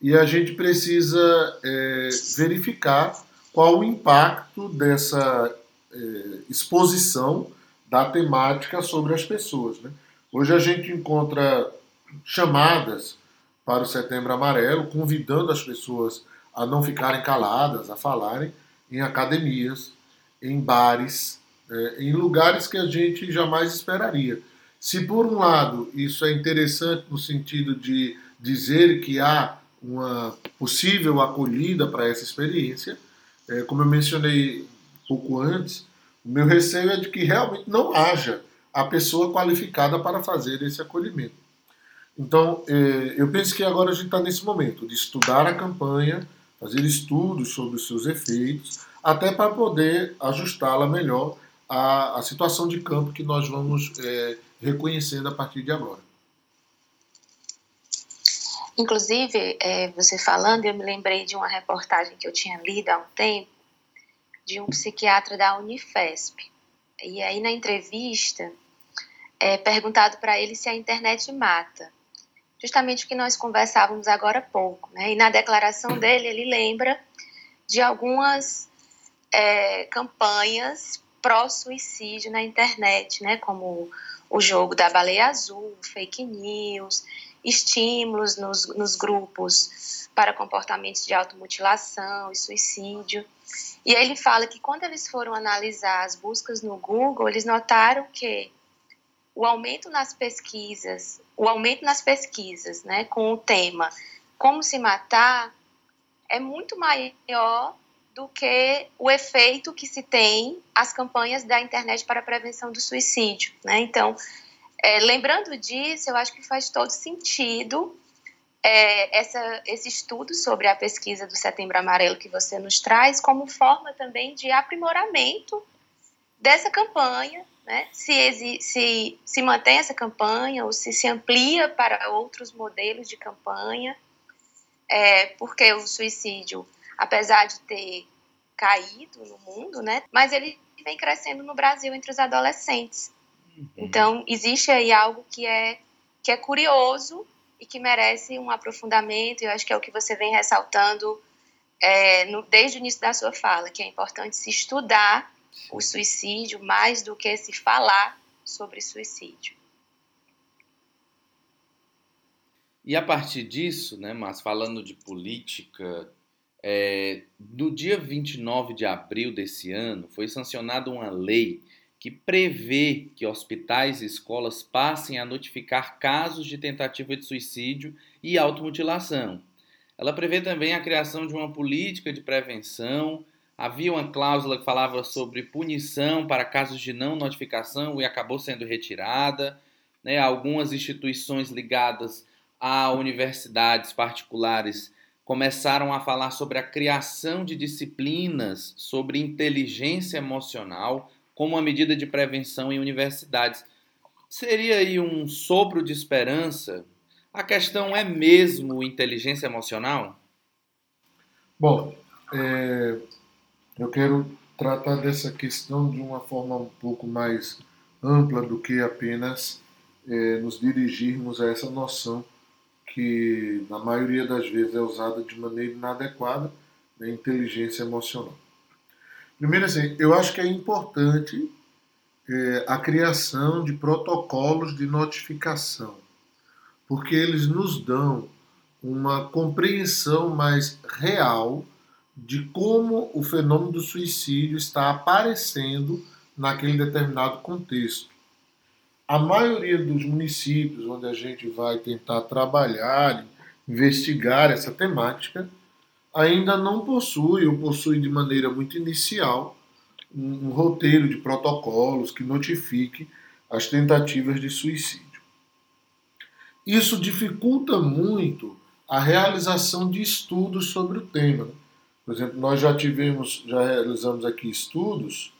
e a gente precisa é, verificar qual o impacto dessa é, exposição da temática sobre as pessoas. Né? Hoje a gente encontra chamadas para o Setembro Amarelo, convidando as pessoas a não ficarem caladas, a falarem em academias, em bares, é, em lugares que a gente jamais esperaria. Se, por um lado, isso é interessante no sentido de dizer que há uma possível acolhida para essa experiência, é, como eu mencionei pouco antes, o meu receio é de que realmente não haja a pessoa qualificada para fazer esse acolhimento. Então, é, eu penso que agora a gente está nesse momento de estudar a campanha, fazer estudos sobre os seus efeitos, até para poder ajustá-la melhor a, a situação de campo que nós vamos é, reconhecendo a partir de agora. Inclusive, é, você falando, eu me lembrei de uma reportagem que eu tinha lido há um tempo de um psiquiatra da Unifesp. E aí, na entrevista, é perguntado para ele se a internet mata. Justamente o que nós conversávamos agora há pouco. Né? E na declaração dele, ele lembra de algumas é, campanhas pró-suicídio na internet, né? Como o jogo da baleia azul, fake news, estímulos nos, nos grupos para comportamentos de automutilação e suicídio. E ele fala que quando eles foram analisar as buscas no Google, eles notaram que o aumento nas pesquisas, o aumento nas pesquisas, né, com o tema como se matar é muito maior do que o efeito que se tem as campanhas da internet para a prevenção do suicídio. Né? Então, é, lembrando disso, eu acho que faz todo sentido é, essa, esse estudo sobre a pesquisa do Setembro Amarelo que você nos traz, como forma também de aprimoramento dessa campanha, né? se, se, se mantém essa campanha ou se se amplia para outros modelos de campanha, é, porque o suicídio apesar de ter caído no mundo, né? Mas ele vem crescendo no Brasil entre os adolescentes. Uhum. Então, existe aí algo que é que é curioso e que merece um aprofundamento. Eu acho que é o que você vem ressaltando é, no, desde o início da sua fala, que é importante se estudar o suicídio mais do que se falar sobre suicídio. E a partir disso, né, mas falando de política, é, no dia 29 de abril desse ano foi sancionada uma lei que prevê que hospitais e escolas passem a notificar casos de tentativa de suicídio e automutilação. Ela prevê também a criação de uma política de prevenção. Havia uma cláusula que falava sobre punição para casos de não notificação e acabou sendo retirada. Né? Algumas instituições ligadas a universidades particulares começaram a falar sobre a criação de disciplinas sobre inteligência emocional como uma medida de prevenção em universidades. Seria aí um sopro de esperança? A questão é mesmo inteligência emocional? Bom, é, eu quero tratar dessa questão de uma forma um pouco mais ampla do que apenas é, nos dirigirmos a essa noção que, na maioria das vezes, é usada de maneira inadequada, né, inteligência emocional. Primeiro, assim, eu acho que é importante é, a criação de protocolos de notificação, porque eles nos dão uma compreensão mais real de como o fenômeno do suicídio está aparecendo naquele determinado contexto. A maioria dos municípios onde a gente vai tentar trabalhar, investigar essa temática, ainda não possui, ou possui de maneira muito inicial, um, um roteiro de protocolos que notifique as tentativas de suicídio. Isso dificulta muito a realização de estudos sobre o tema. Por exemplo, nós já tivemos, já realizamos aqui estudos,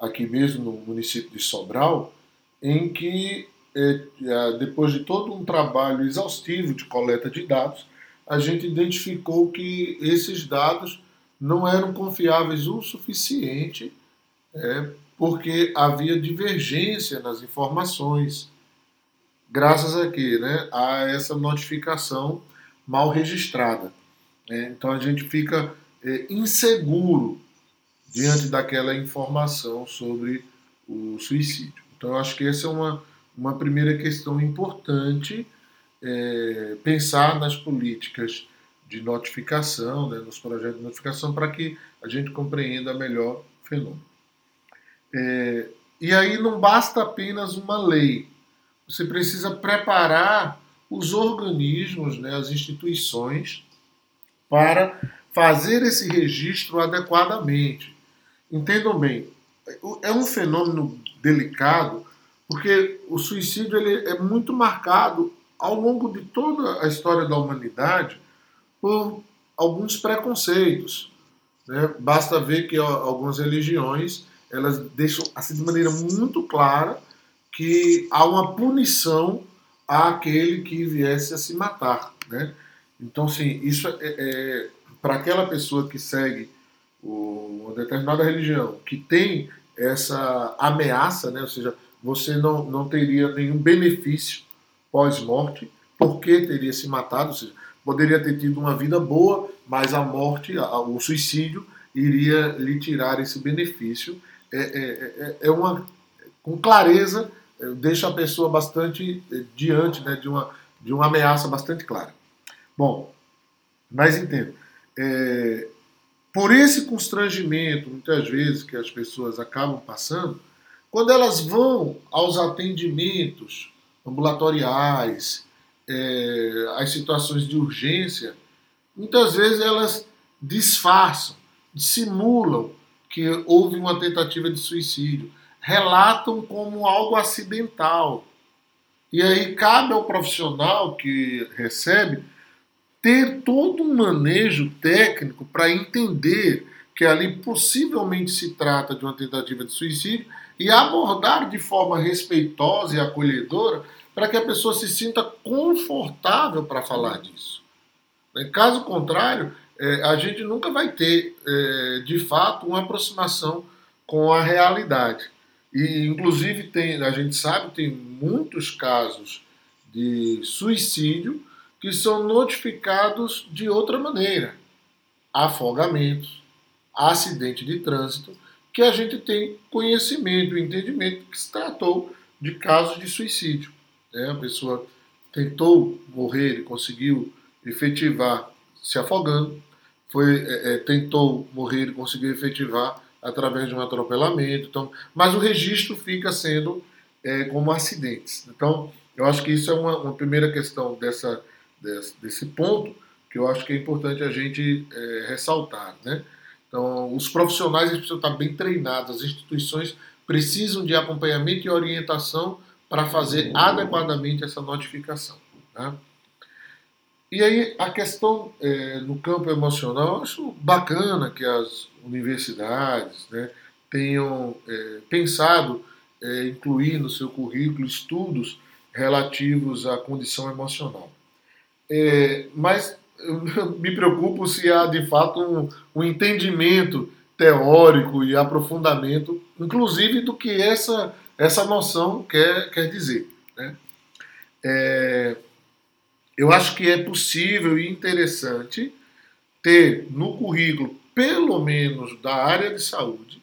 aqui mesmo no município de Sobral, em que, é, depois de todo um trabalho exaustivo de coleta de dados, a gente identificou que esses dados não eram confiáveis o suficiente, é, porque havia divergência nas informações, graças a quê? Né, a essa notificação mal registrada. É, então a gente fica é, inseguro diante daquela informação sobre o suicídio. Então eu acho que essa é uma, uma primeira questão importante é, pensar nas políticas de notificação, né, nos projetos de notificação, para que a gente compreenda melhor o fenômeno. É, e aí não basta apenas uma lei, você precisa preparar os organismos, né, as instituições, para fazer esse registro adequadamente. Entendam bem, é um fenômeno delicado, porque o suicídio ele é muito marcado ao longo de toda a história da humanidade por alguns preconceitos. Né? Basta ver que algumas religiões elas deixam assim de maneira muito clara que há uma punição àquele que viesse a se matar. Né? Então, sim, isso é, é para aquela pessoa que segue uma determinada religião, que tem essa ameaça, né? ou seja, você não, não teria nenhum benefício pós-morte, porque teria se matado, ou seja, poderia ter tido uma vida boa, mas a morte, o suicídio, iria lhe tirar esse benefício. É, é, é, é uma, com clareza, é, deixa a pessoa bastante é, diante né, de, uma, de uma ameaça bastante clara. Bom, mas entendo. É, por esse constrangimento, muitas vezes, que as pessoas acabam passando, quando elas vão aos atendimentos ambulatoriais, é, as situações de urgência, muitas vezes elas disfarçam, dissimulam que houve uma tentativa de suicídio, relatam como algo acidental. E aí cabe ao profissional que recebe ter todo um manejo técnico para entender que ali possivelmente se trata de uma tentativa de suicídio e abordar de forma respeitosa e acolhedora para que a pessoa se sinta confortável para falar disso. Em caso contrário, é, a gente nunca vai ter, é, de fato, uma aproximação com a realidade. E, inclusive, tem, a gente sabe tem muitos casos de suicídio que são notificados de outra maneira. Afogamentos, acidente de trânsito, que a gente tem conhecimento, entendimento que se tratou de casos de suicídio. Né? A pessoa tentou morrer e conseguiu efetivar se afogando, foi, é, é, tentou morrer e conseguiu efetivar através de um atropelamento. Então, mas o registro fica sendo é, como acidentes. Então, eu acho que isso é uma, uma primeira questão dessa, desse, desse, ponto que eu acho que é importante a gente é, ressaltar. Né? Então, os profissionais precisam estar bem treinados, as instituições precisam de acompanhamento e orientação para fazer adequadamente essa notificação. Tá? E aí, a questão é, no campo emocional, eu acho bacana que as universidades né, tenham é, pensado é, incluir no seu currículo estudos relativos à condição emocional. É, mas me preocupo se há de fato um, um, entendimento teórico e aprofundamento, inclusive do que essa, essa noção quer, quer dizer. Né? É, eu acho que é possível e interessante ter no currículo, pelo menos da área de saúde,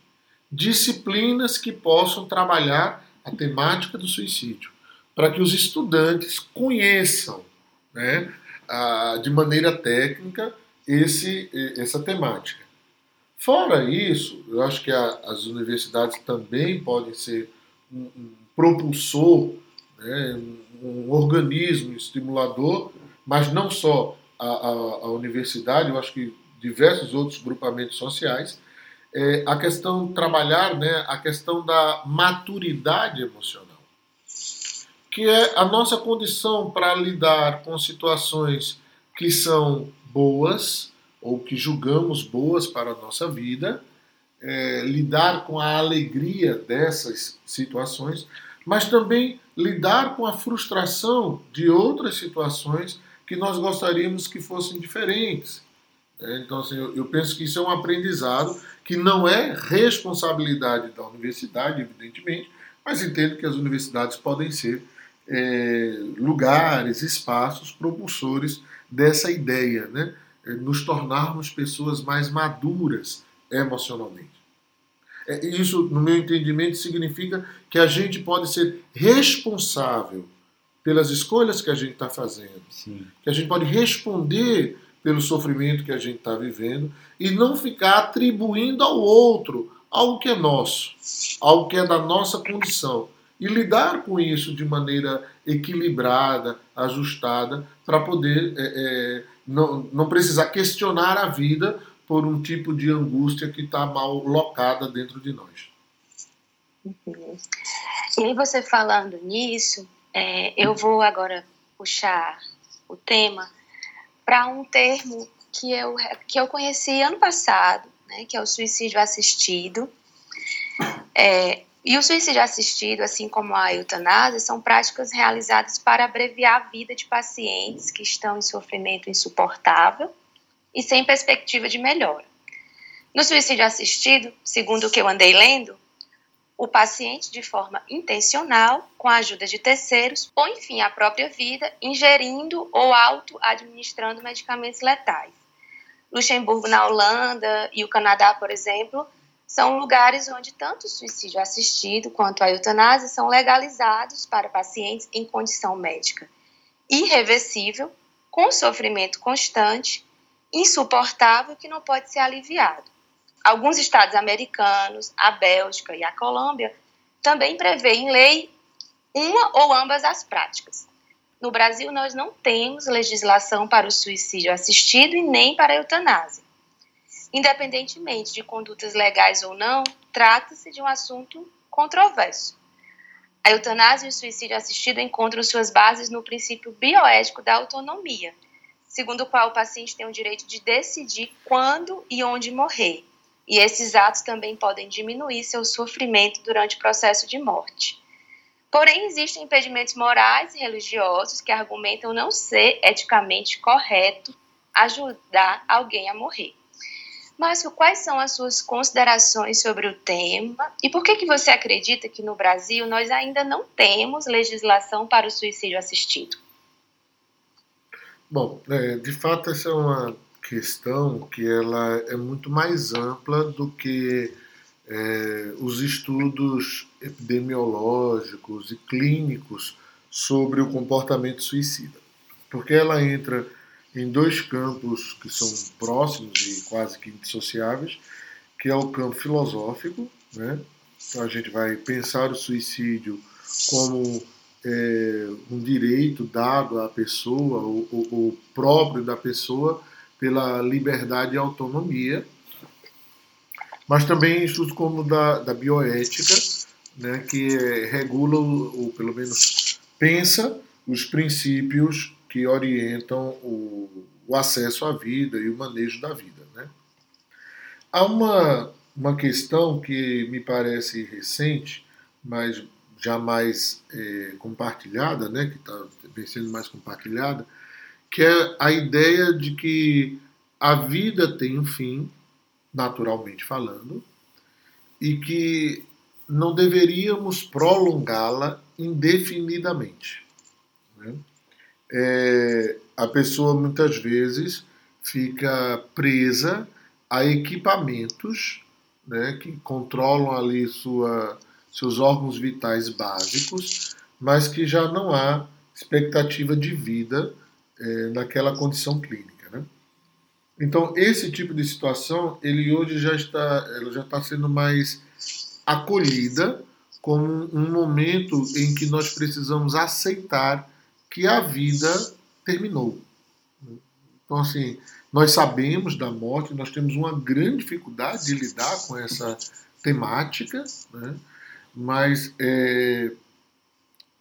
disciplinas que possam trabalhar a temática do suicídio, para que os estudantes conheçam né, de maneira técnica esse, essa temática. Fora isso, eu acho que a, as universidades também podem ser um, um propulsor, né, um, um organismo estimulador, mas não só a, a, a universidade, eu acho que diversos outros grupamentos sociais, é, a questão trabalhar né, a questão da maturidade emocional, que é a nossa condição para lidar com situações que são boas ou que julgamos boas para a nossa vida, é, lidar com a alegria dessas situações, mas também lidar com a frustração de outras situações que nós gostaríamos que fossem diferentes. É, então, assim, eu, eu, penso que isso é um aprendizado que não é responsabilidade da universidade, evidentemente, mas entendo que as universidades podem ser é, lugares, espaços propulsores dessa ideia, né? É, nos tornarmos pessoas mais maduras emocionalmente. É, isso, no meu entendimento, significa que a gente pode ser responsável pelas escolhas que a gente está fazendo, Sim. que a gente pode responder pelo sofrimento que a gente está vivendo e não ficar atribuindo ao outro algo que é nosso, algo que é da nossa condição. E lidar com isso de maneira equilibrada, ajustada, para poder é, é, não, não precisar questionar a vida por um tipo de angústia que está mal locada dentro de nós. E aí você falando nisso, é, eu vou agora puxar o tema para um termo que eu, que eu conheci ano passado, né, que é o suicídio assistido. É, e o suicídio assistido, assim como a eutanásia, são práticas realizadas para abreviar a vida de pacientes que estão em sofrimento insuportável e sem perspectiva de melhora. No suicídio assistido, segundo o que eu andei lendo, o paciente, de forma intencional, com a ajuda de terceiros, põe fim à própria vida, ingerindo ou auto-administrando medicamentos letais. Luxemburgo, na Holanda, e o Canadá, por exemplo, são lugares onde tanto o suicídio assistido quanto a eutanásia são legalizados para pacientes em condição médica irreversível, com sofrimento constante, insuportável que não pode ser aliviado. Alguns estados americanos, a Bélgica e a Colômbia também prevêem em lei uma ou ambas as práticas. No Brasil, nós não temos legislação para o suicídio assistido e nem para a eutanásia. Independentemente de condutas legais ou não, trata-se de um assunto controverso. A eutanásia e o suicídio assistido encontram suas bases no princípio bioético da autonomia, segundo o qual o paciente tem o direito de decidir quando e onde morrer, e esses atos também podem diminuir seu sofrimento durante o processo de morte. Porém, existem impedimentos morais e religiosos que argumentam não ser eticamente correto ajudar alguém a morrer. Márcio, quais são as suas considerações sobre o tema e por que, que você acredita que no Brasil nós ainda não temos legislação para o suicídio assistido? Bom, é, de fato essa é uma questão que ela é muito mais ampla do que é, os estudos epidemiológicos e clínicos sobre o comportamento suicida, porque ela entra em dois campos que são próximos e quase que indissociáveis, que é o campo filosófico, né? Então a gente vai pensar o suicídio como é, um direito dado à pessoa, o, o, próprio da pessoa, pela liberdade e autonomia, mas também estudos como da, da bioética, né, que é, regula, ou pelo menos pensa, os princípios que orientam o, o acesso à vida e o manejo da vida. Né? Há uma, uma questão que me parece recente, mas jamais é, compartilhada, né, que está sendo mais compartilhada, que é a ideia de que a vida tem um fim, naturalmente falando, e que não deveríamos prolongá-la indefinidamente. Né? É, a pessoa muitas vezes fica presa a equipamentos né, que controlam ali sua, seus órgãos vitais básicos, mas que já não há expectativa de vida é, naquela condição clínica. Né? Então, esse tipo de situação, ele hoje já está, ela já está sendo mais acolhida como um momento em que nós precisamos aceitar que a vida terminou. Então, assim, nós sabemos da morte, nós temos uma grande dificuldade de lidar com essa temática, né? mas é,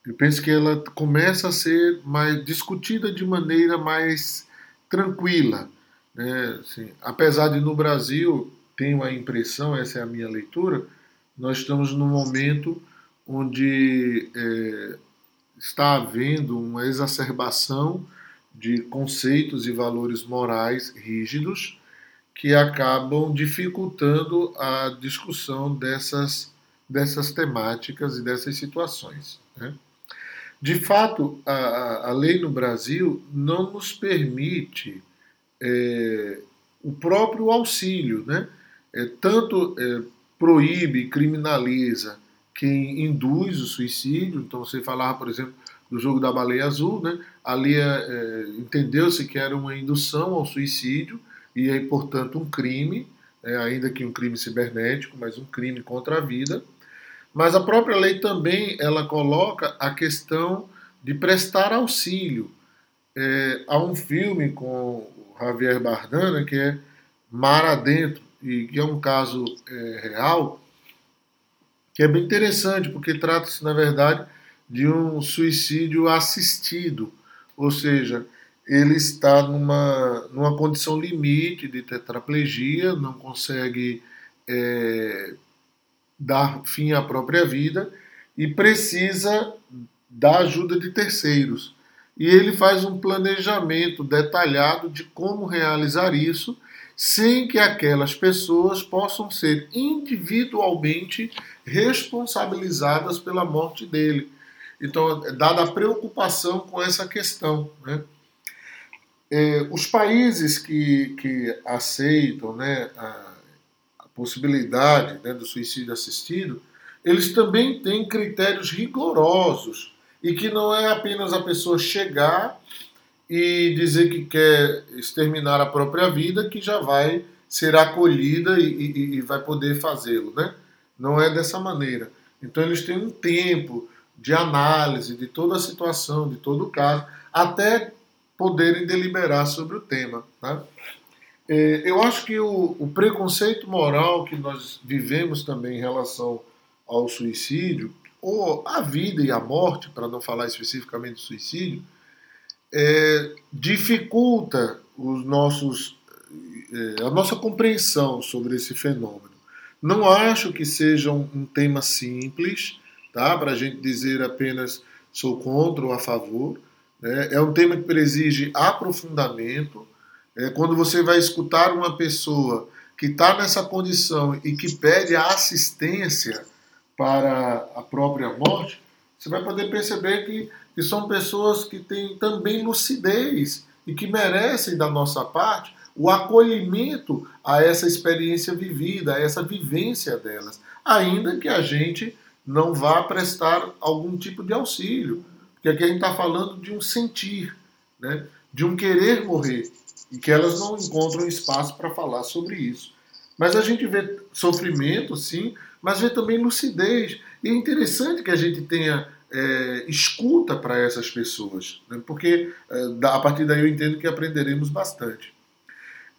eu penso que ela começa a ser mais discutida de maneira mais tranquila. Né? Assim, apesar de no Brasil, tenho a impressão, essa é a minha leitura, nós estamos num momento onde é, está havendo uma exacerbação de conceitos e valores morais rígidos que acabam dificultando a discussão dessas, dessas temáticas e dessas situações. Né? De fato, a, a, lei no Brasil não nos permite é, o próprio auxílio, né? É, tanto é, proíbe, criminaliza quem induz o suicídio. Então, você falava, por exemplo, do jogo da baleia azul, né? ali é, é, entendeu-se que era uma indução ao suicídio e é, portanto, um crime, é, ainda que um crime cibernético, mas um crime contra a vida. Mas a própria lei também ela coloca a questão de prestar auxílio. É, há um filme com Javier Bardana que é Mar Adentro, e que é um caso é, real, que é bem interessante, porque trata-se, na verdade, de um suicídio assistido, ou seja, ele está numa, numa condição limite de tetraplegia, não consegue é, dar fim à própria vida e precisa da ajuda de terceiros. E ele faz um planejamento detalhado de como realizar isso sem que aquelas pessoas possam ser individualmente responsabilizadas pela morte dele. Então, dada a preocupação com essa questão. Né? É, os países que, que aceitam né, a, a possibilidade né, do suicídio assistido, eles também têm critérios rigorosos e que não é apenas a pessoa chegar e dizer que quer exterminar a própria vida que já vai ser acolhida e, e, e vai poder fazê-lo, né? Não é dessa maneira. Então eles têm um tempo de análise de toda a situação, de todo o caso, até poderem deliberar sobre o tema. Né? É, eu acho que o, o preconceito moral que nós vivemos também em relação ao suicídio, ou à vida e à morte, para não falar especificamente do suicídio, é, dificulta os nossos, é, a nossa compreensão sobre esse fenômeno. Não acho que seja um, tema simples, tá? para a gente dizer apenas sou contra ou a favor. Né? É um tema que exige aprofundamento. É, quando você vai escutar uma pessoa que está nessa condição e que pede assistência para a própria morte, você vai poder perceber que, que são pessoas que têm também lucidez e que merecem da nossa parte o acolhimento a essa experiência vivida, a essa vivência delas, ainda que a gente não vá prestar algum tipo de auxílio, porque aqui a gente está falando de um sentir, né? de um querer morrer, e que elas não encontram espaço para falar sobre isso. Mas a gente vê sofrimento, sim, mas vê também lucidez. E é interessante que a gente tenha é, escuta para essas pessoas, né? porque é, a partir daí eu entendo que aprenderemos bastante.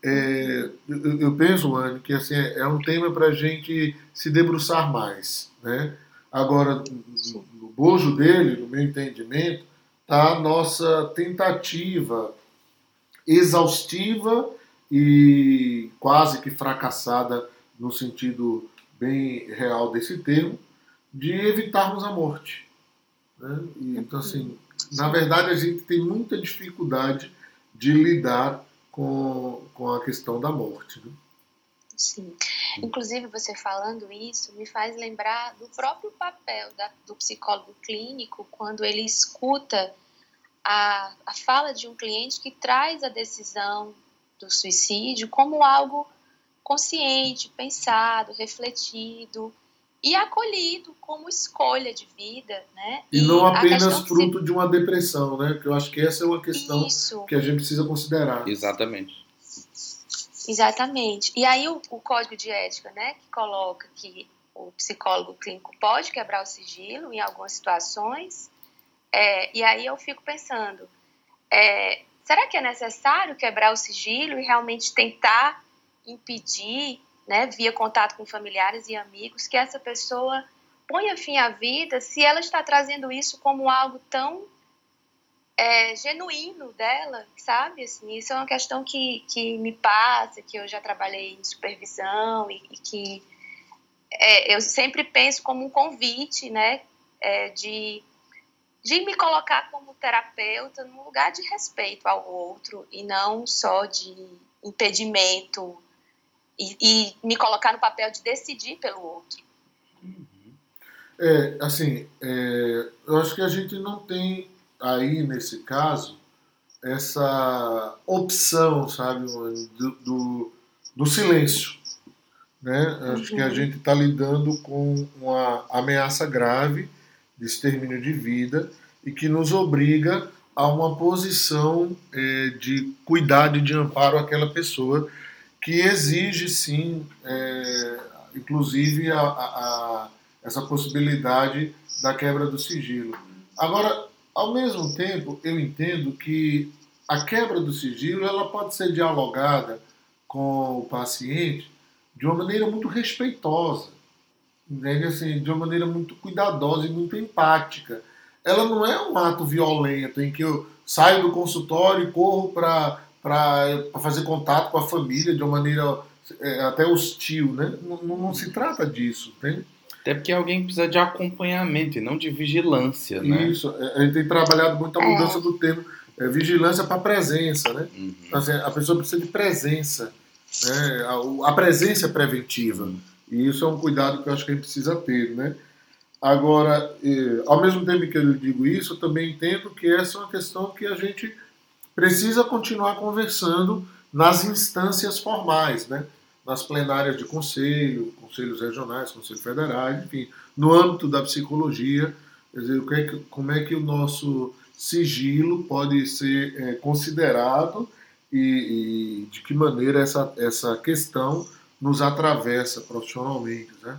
É, eu, eu, penso, Anne, que assim, é um tema para a gente se debruçar mais. Né? Agora, no bojo dele, no meu entendimento, está a nossa tentativa exaustiva e quase que fracassada no sentido bem real desse termo, de evitarmos a morte. Né? E, então, assim, na verdade, a gente tem muita dificuldade de lidar com, com a questão da morte. Né? Sim. Inclusive, você falando isso me faz lembrar do próprio papel da, do psicólogo clínico quando ele escuta a, a fala de um cliente que traz a decisão do suicídio como algo consciente, pensado, refletido e acolhido como escolha de vida, né? E, e não apenas fruto se... de uma depressão, né? Que eu acho que essa é uma questão Isso. que a gente precisa considerar. Exatamente. Exatamente. E aí o, o código de ética, né, que coloca que o psicólogo clínico pode quebrar o sigilo em algumas situações, é, e aí eu fico pensando, é, será que é necessário quebrar o sigilo e realmente tentar impedir, né, via contato com familiares e amigos, que essa pessoa ponha fim à vida se ela está trazendo isso como algo tão é, genuíno dela, sabe? Assim, isso é uma questão que, que me passa, que eu já trabalhei em supervisão e, e que é, eu sempre penso como um convite, né, é, de de me colocar como terapeuta num lugar de respeito ao outro e não só de impedimento e, e me colocar no papel de decidir pelo outro. É, assim, é, eu acho que a gente não tem aí, nesse caso, essa opção, sabe, do, do, do silêncio. Né? Acho uhum. que a uhum. gente está lidando com uma ameaça grave de extermínio de vida e que nos obriga a uma posição é, de cuidado e de amparo àquela pessoa que exige sim, é, inclusive a, a, a, essa possibilidade da quebra do sigilo. Agora, ao mesmo tempo, eu entendo que a quebra do sigilo ela pode ser dialogada com o paciente de uma maneira muito respeitosa entende? Assim, de uma maneira muito cuidadosa e muito empática. Ela não é um ato violento em que eu saio do consultório e corro para fazer contato com a família de uma maneira é, até hostil, né? Não, não, se trata disso, entende? Até porque alguém precisa de acompanhamento e não de vigilância, né? Isso, é, a gente tem trabalhado muito a mudança é. do termo é, vigilância para presença, né? Uhum. Assim, a pessoa precisa de presença, né? A, a presença preventiva. Uhum. E isso é um cuidado que eu acho que a gente precisa ter, né? Agora, ao mesmo tempo que eu digo isso, eu também entendo que essa é uma questão que a gente precisa continuar conversando nas instâncias formais, né? nas plenárias de conselho, conselhos regionais, conselhos federais, enfim, no âmbito da psicologia, quer dizer, é como é que o nosso sigilo pode ser é, considerado e, e, de que maneira essa, essa questão nos atravessa profissionalmente, né?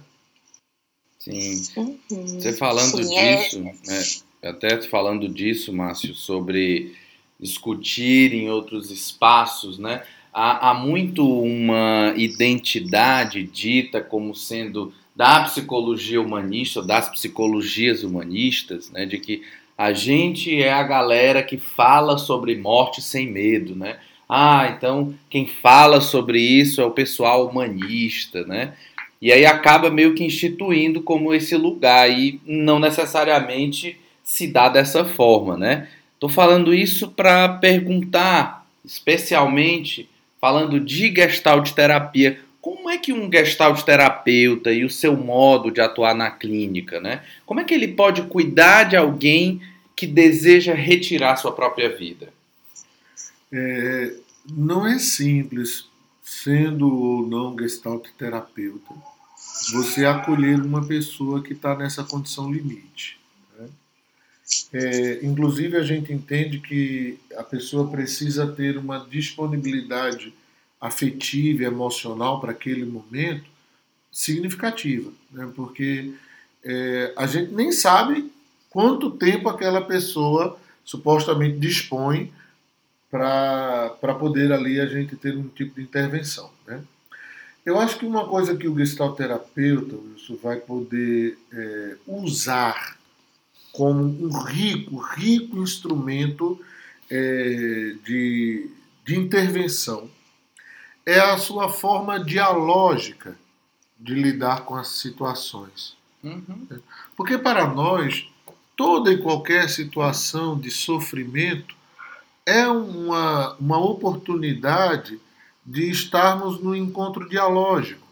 Sim. Uhum. Você falando Sim, é. disso, é... né? Até falando disso, Márcio, sobre discutir em outros espaços, né? Há, há muito uma identidade dita como sendo da psicologia humanista, das psicologias humanistas, né? De que a gente é a galera que fala sobre morte sem medo, né? Ah, então quem fala sobre isso é o pessoal humanista, né? E aí acaba meio que instituindo como esse lugar e não necessariamente se dá dessa forma, né? Tô falando isso para perguntar, especialmente falando de gestalt terapia, como é que um gestalt terapeuta e o seu modo de atuar na clínica, né? Como é que ele pode cuidar de alguém que deseja retirar sua própria vida? É, não é simples, sendo ou não gestalt terapeuta, você acolher uma pessoa que está nessa condição limite. É, inclusive, a gente entende que a pessoa precisa ter uma disponibilidade afetiva e emocional para aquele momento significativa, né? porque é, a gente nem sabe quanto tempo aquela pessoa supostamente dispõe para poder ali a gente ter um tipo de intervenção. Né? Eu acho que uma coisa que o gestalterapeuta Wilson, vai poder é, usar como um rico, rico instrumento é, de, de intervenção é a sua forma dialógica de lidar com as situações. Uhum. Porque para nós, toda e qualquer situação de sofrimento é uma, uma oportunidade de estarmos no encontro dialógico,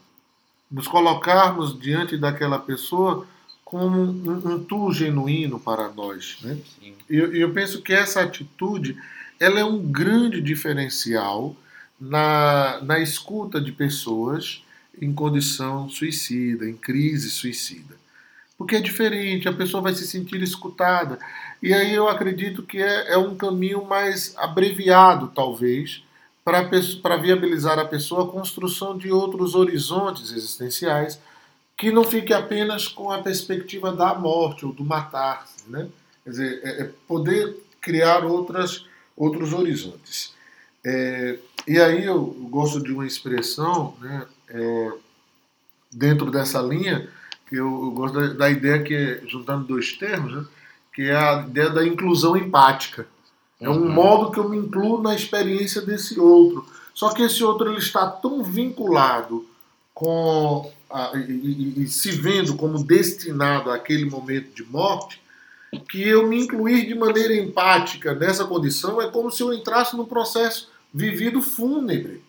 nos colocarmos diante daquela pessoa como um, um tu genuíno para nós. Né? E eu, eu penso que essa atitude ela é um grande diferencial na, na escuta de pessoas em condição suicida, em crise suicida. Porque é diferente, a pessoa vai se sentir escutada. E aí eu acredito que é, é um caminho mais abreviado, talvez, para viabilizar a pessoa a construção de outros horizontes existenciais que não fique apenas com a perspectiva da morte ou do matar. Né? Quer dizer, é, é poder criar outras, outros horizontes. É, e aí eu gosto de uma expressão né, é, dentro dessa linha, que eu, eu gosto da, da, ideia que é, juntando dois termos, né, que é a ideia da inclusão empática. É um uhum. modo que eu me incluo na experiência desse outro. Só que esse outro ele está tão vinculado com a, e, e, se vendo como destinado àquele momento de morte, que eu me incluir de maneira empática nessa condição é como se eu entrasse num processo vivido fúnebre.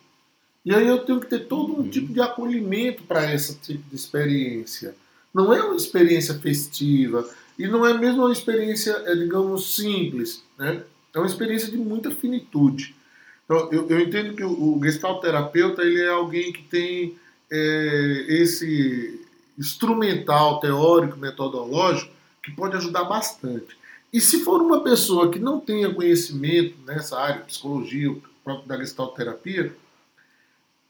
E aí eu tenho que ter todo um uhum. tipo de acolhimento para esse tipo de experiência. Não é uma experiência festiva e não é mesmo uma experiência, é, digamos, simples. Né? É uma experiência de muita finitude. Então, eu, eu entendo que o, o gestalterapeuta ele é alguém que tem é, esse instrumental teórico, metodológico, que pode ajudar bastante. E se for uma pessoa que não tenha conhecimento nessa área, psicologia, próprio da gestalterapia,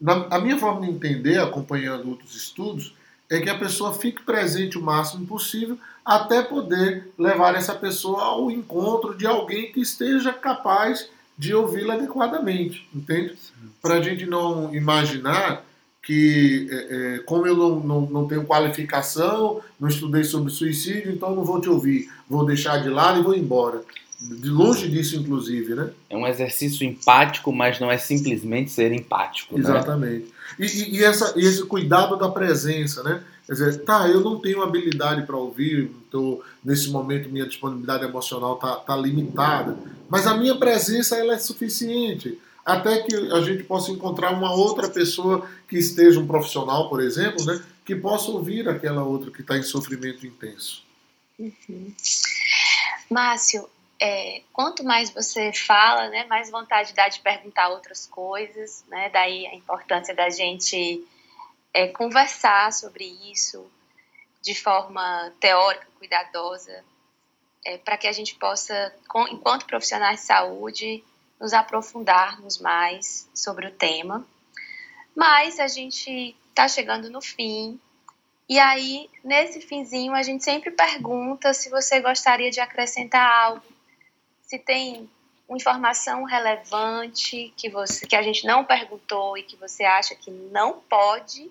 na, a minha forma de entender, acompanhando outros estudos, é que a pessoa fique presente o máximo possível até poder levar essa pessoa ao encontro de alguém que esteja capaz de ouvi-la adequadamente, entende? Para a gente não imaginar que, é, é, como eu não, não, não tenho qualificação, não estudei sobre suicídio, então não vou te ouvir, vou deixar de lado e vou embora. De longe disso, inclusive, né? É um exercício empático, mas não é simplesmente ser empático. Né? Exatamente. Né? E, e, essa, e esse cuidado da presença, né? Quer dizer, tá, eu não tenho habilidade para ouvir, então nesse momento minha disponibilidade emocional tá, tá limitada, mas a minha presença ela é suficiente até que a gente possa encontrar uma outra pessoa que esteja um profissional, por exemplo, né, que possa ouvir aquela outra que está em sofrimento intenso. Uhum. Márcio, é, quanto mais você fala, né, mais vontade dá de perguntar outras coisas, né, daí a importância da gente é, conversar sobre isso de forma teórica, cuidadosa, é, para que a gente possa, com, enquanto profissionais de saúde, nos aprofundarmos mais sobre o tema. Mas a gente está chegando no fim, e aí, nesse finzinho, a gente sempre pergunta se você gostaria de acrescentar algo se tem informação relevante que você que a gente não perguntou e que você acha que não pode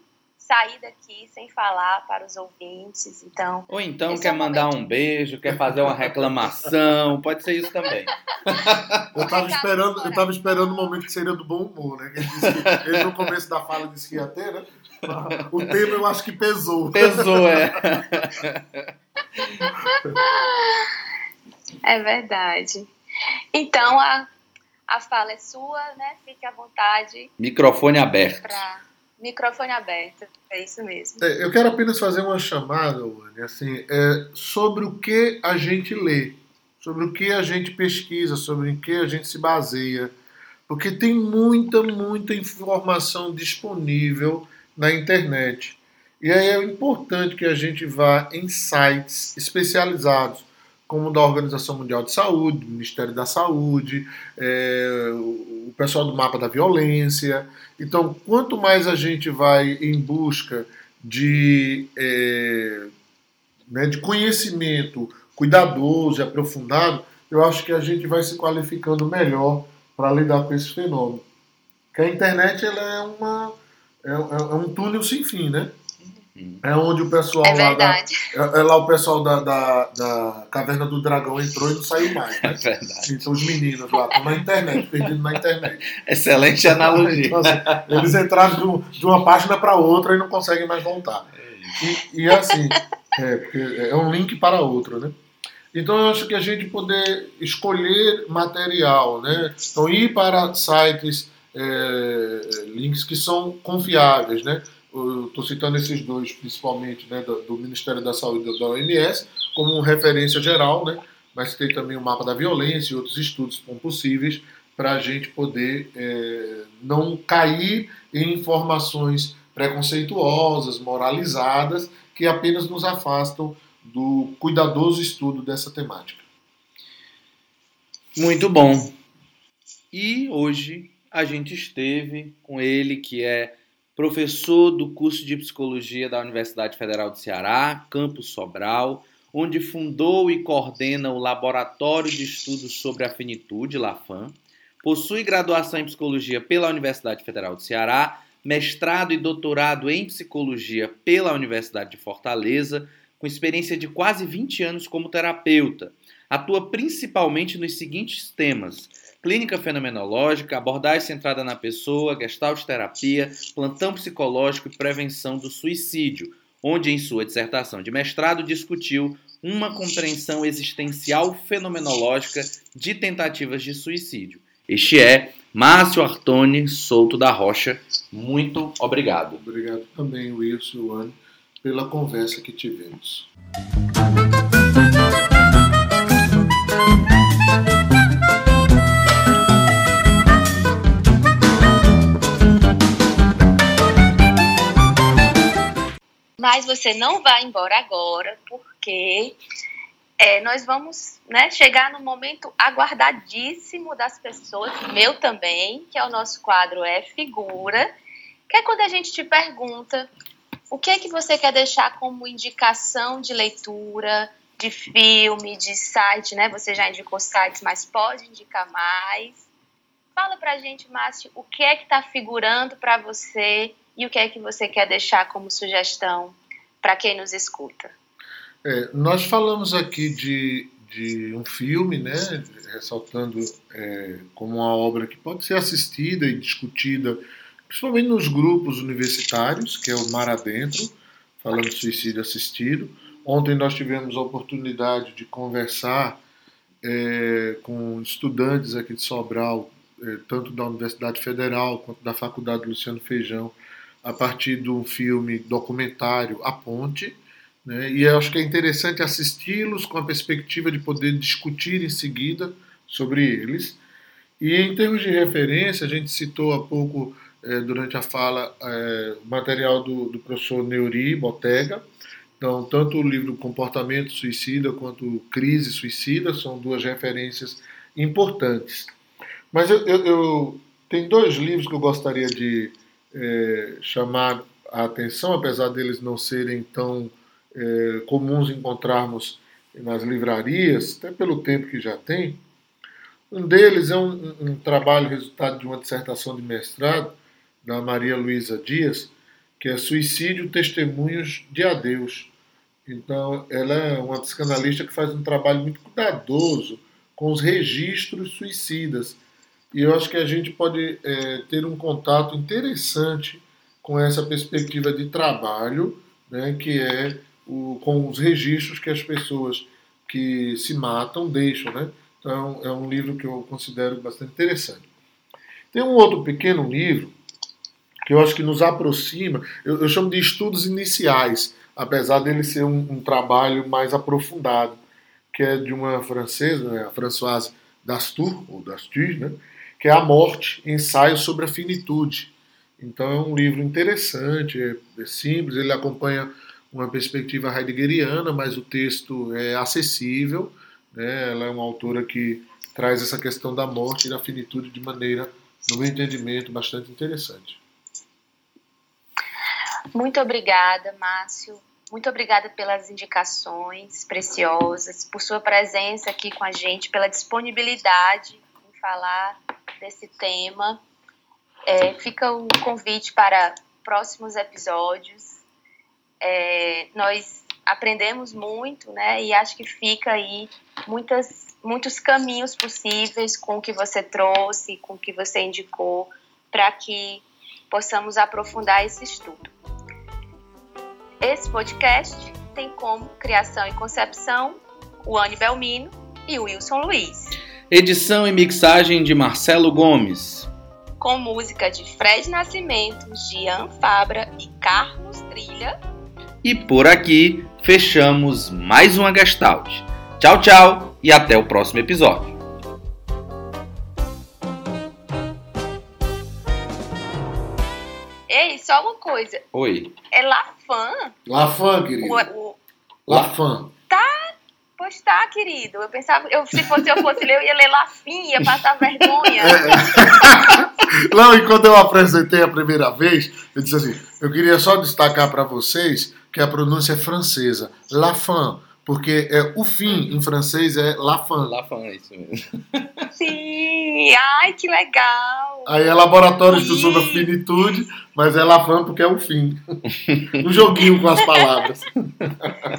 sair daqui sem falar para os ouvintes. Então, ou então quer é mandar um beijo, quer fazer uma reclamação, pode ser isso também. eu estava esperando, eu tava esperando o momento que seria do bom humor, né? Ele, disse, ele no começo da fala disse que ia ter, né? O tema eu acho que pesou. Pesou, é. É verdade. Então, a, a fala é sua, né? Fique à vontade. Microfone aberto. Pra Microfone aberto, é isso mesmo. É, eu quero apenas fazer uma chamada, Wani, assim, é, sobre o que a gente lê, sobre o que a gente pesquisa, sobre o que a gente se baseia, porque tem muita, muita informação disponível na internet. E aí é importante que a gente vá em sites especializados, como da Organização Mundial de Saúde, do Ministério da Saúde, é, o pessoal do Mapa da Violência. Então, quanto mais a gente vai em busca de, é, né, de conhecimento cuidadoso e aprofundado, eu acho que a gente vai se qualificando melhor para lidar com esse fenômeno. Porque a internet ela é, uma, é, é um túnel sem fim, né? É onde o pessoal é lá da, é, é, lá o pessoal da, da, da, Caverna do Dragão entrou e não saiu mais. Né? É verdade. Então os meninos lá estão na internet, perdidos na internet. Excelente analogia. Então, assim, eles entraram de, de uma página para outra e não conseguem mais voltar. E, e assim, é, porque é um link para outro, né? Então eu acho que a gente poder escolher material, né? Então ir para sites, é, links que são confiáveis, né? Estou citando esses dois principalmente, né, do, do, Ministério da Saúde e da OMS, como referência geral, né, mas tem também o mapa da violência e outros estudos possíveis para a gente poder é, não cair em informações preconceituosas, moralizadas, que apenas nos afastam do cuidadoso estudo dessa temática. Muito bom. E hoje a gente esteve com ele, que é professor do curso de psicologia da Universidade Federal do Ceará, campus Sobral, onde fundou e coordena o Laboratório de Estudos sobre a Finitude, LAFAM, possui graduação em psicologia pela Universidade Federal do Ceará, mestrado e doutorado em psicologia pela Universidade de Fortaleza, com experiência de quase 20 anos como terapeuta. Atua principalmente nos seguintes temas: clínica fenomenológica, abordagem centrada na pessoa, gestalt terapia, plantão psicológico e prevenção do suicídio, onde em sua dissertação de mestrado discutiu uma compreensão existencial fenomenológica de tentativas de suicídio. Este é Márcio Artoni Souto da Rocha. Muito obrigado. Obrigado também, Wilson, pela conversa que tivemos. Mas você não vai embora agora, porque é, nós vamos né, chegar no momento aguardadíssimo das pessoas, meu também, que é o nosso quadro É Figura, que é quando a gente te pergunta o que é que você quer deixar como indicação de leitura, de filme, de site, né? Você já indicou sites, mas pode indicar mais. Fala pra gente, Márcio, o que é que está figurando para você e o que é que você quer deixar como sugestão para quem nos escuta? É, nós falamos aqui de, de um filme, né, ressaltando é, como uma obra que pode ser assistida e discutida, principalmente nos grupos universitários, que é o Mar Adentro, falando de suicídio assistido. Ontem nós tivemos a oportunidade de conversar é, com estudantes aqui de Sobral, é, tanto da Universidade Federal quanto da Faculdade Luciano Feijão, a partir do filme documentário A Ponte. Né? E eu acho que é interessante assisti-los com a perspectiva de poder discutir em seguida sobre eles. E em termos de referência, a gente citou há pouco, eh, durante a fala, eh, o material do, do professor Neuri Botega. Então, tanto o livro Comportamento Suicida quanto Crise Suicida são duas referências importantes. Mas eu, eu, eu tem dois livros que eu gostaria de é, chamar a atenção, apesar deles não serem tão é, comuns encontrarmos nas livrarias, até pelo tempo que já tem. Um deles é um, um trabalho resultado de uma dissertação de mestrado da Maria Luísa Dias, que é Suicídio Testemunhos de Adeus. Então, ela é uma psicanalista que faz um trabalho muito cuidadoso com os registros suicidas e eu acho que a gente pode é, ter um contato interessante com essa perspectiva de trabalho, né, que é o, com os registros que as pessoas que se matam deixam. Né? Então, é um livro que eu considero bastante interessante. Tem um outro pequeno livro, que eu acho que nos aproxima. Eu, eu chamo de estudos iniciais, apesar dele ser um, um, trabalho mais aprofundado, que é de uma francesa, né, a Françoise Dastur, ou Dastur, né, que é A Morte, ensaio sobre a finitude. Então é um livro interessante, é, é simples, ele acompanha uma perspectiva heideggeriana, mas o texto é acessível. Né? Ela é uma autora que traz essa questão da morte e da finitude de maneira, no meu entendimento, bastante interessante. Muito obrigada, Márcio. Muito obrigada pelas indicações preciosas, por sua presença aqui com a gente, pela disponibilidade falar desse tema. É, fica o convite para próximos episódios. É, nós aprendemos muito, né? E acho que fica aí muitas, muitos caminhos possíveis com o que você trouxe, com o que você indicou, para que possamos aprofundar esse estudo. Esse podcast tem como criação e concepção o Anne Belmino e o Wilson Luiz. Edição e mixagem de Marcelo Gomes. Com música de Fred Nascimento, Gian Fabra e Carlos Trilha. E por aqui fechamos mais uma Gestalt. Tchau, tchau e até o próximo episódio. Ei, só uma coisa. Oi. É Lafan? Lafan, querido. O, o... Lafan. Tá, pois tá, querido. Eu pensava, eu, se fosse eu fosse ler, eu ia ler Lafin, ia passar vergonha. É. Não, e quando eu apresentei a primeira vez, eu disse assim: eu queria só destacar para vocês que a pronúncia é francesa. La fin, porque é o fim em francês é la fin. La fin, é isso mesmo. Sim, ai que legal. Aí é laboratório sobre a finitude, mas é la fin porque é o fim. um joguinho com as palavras.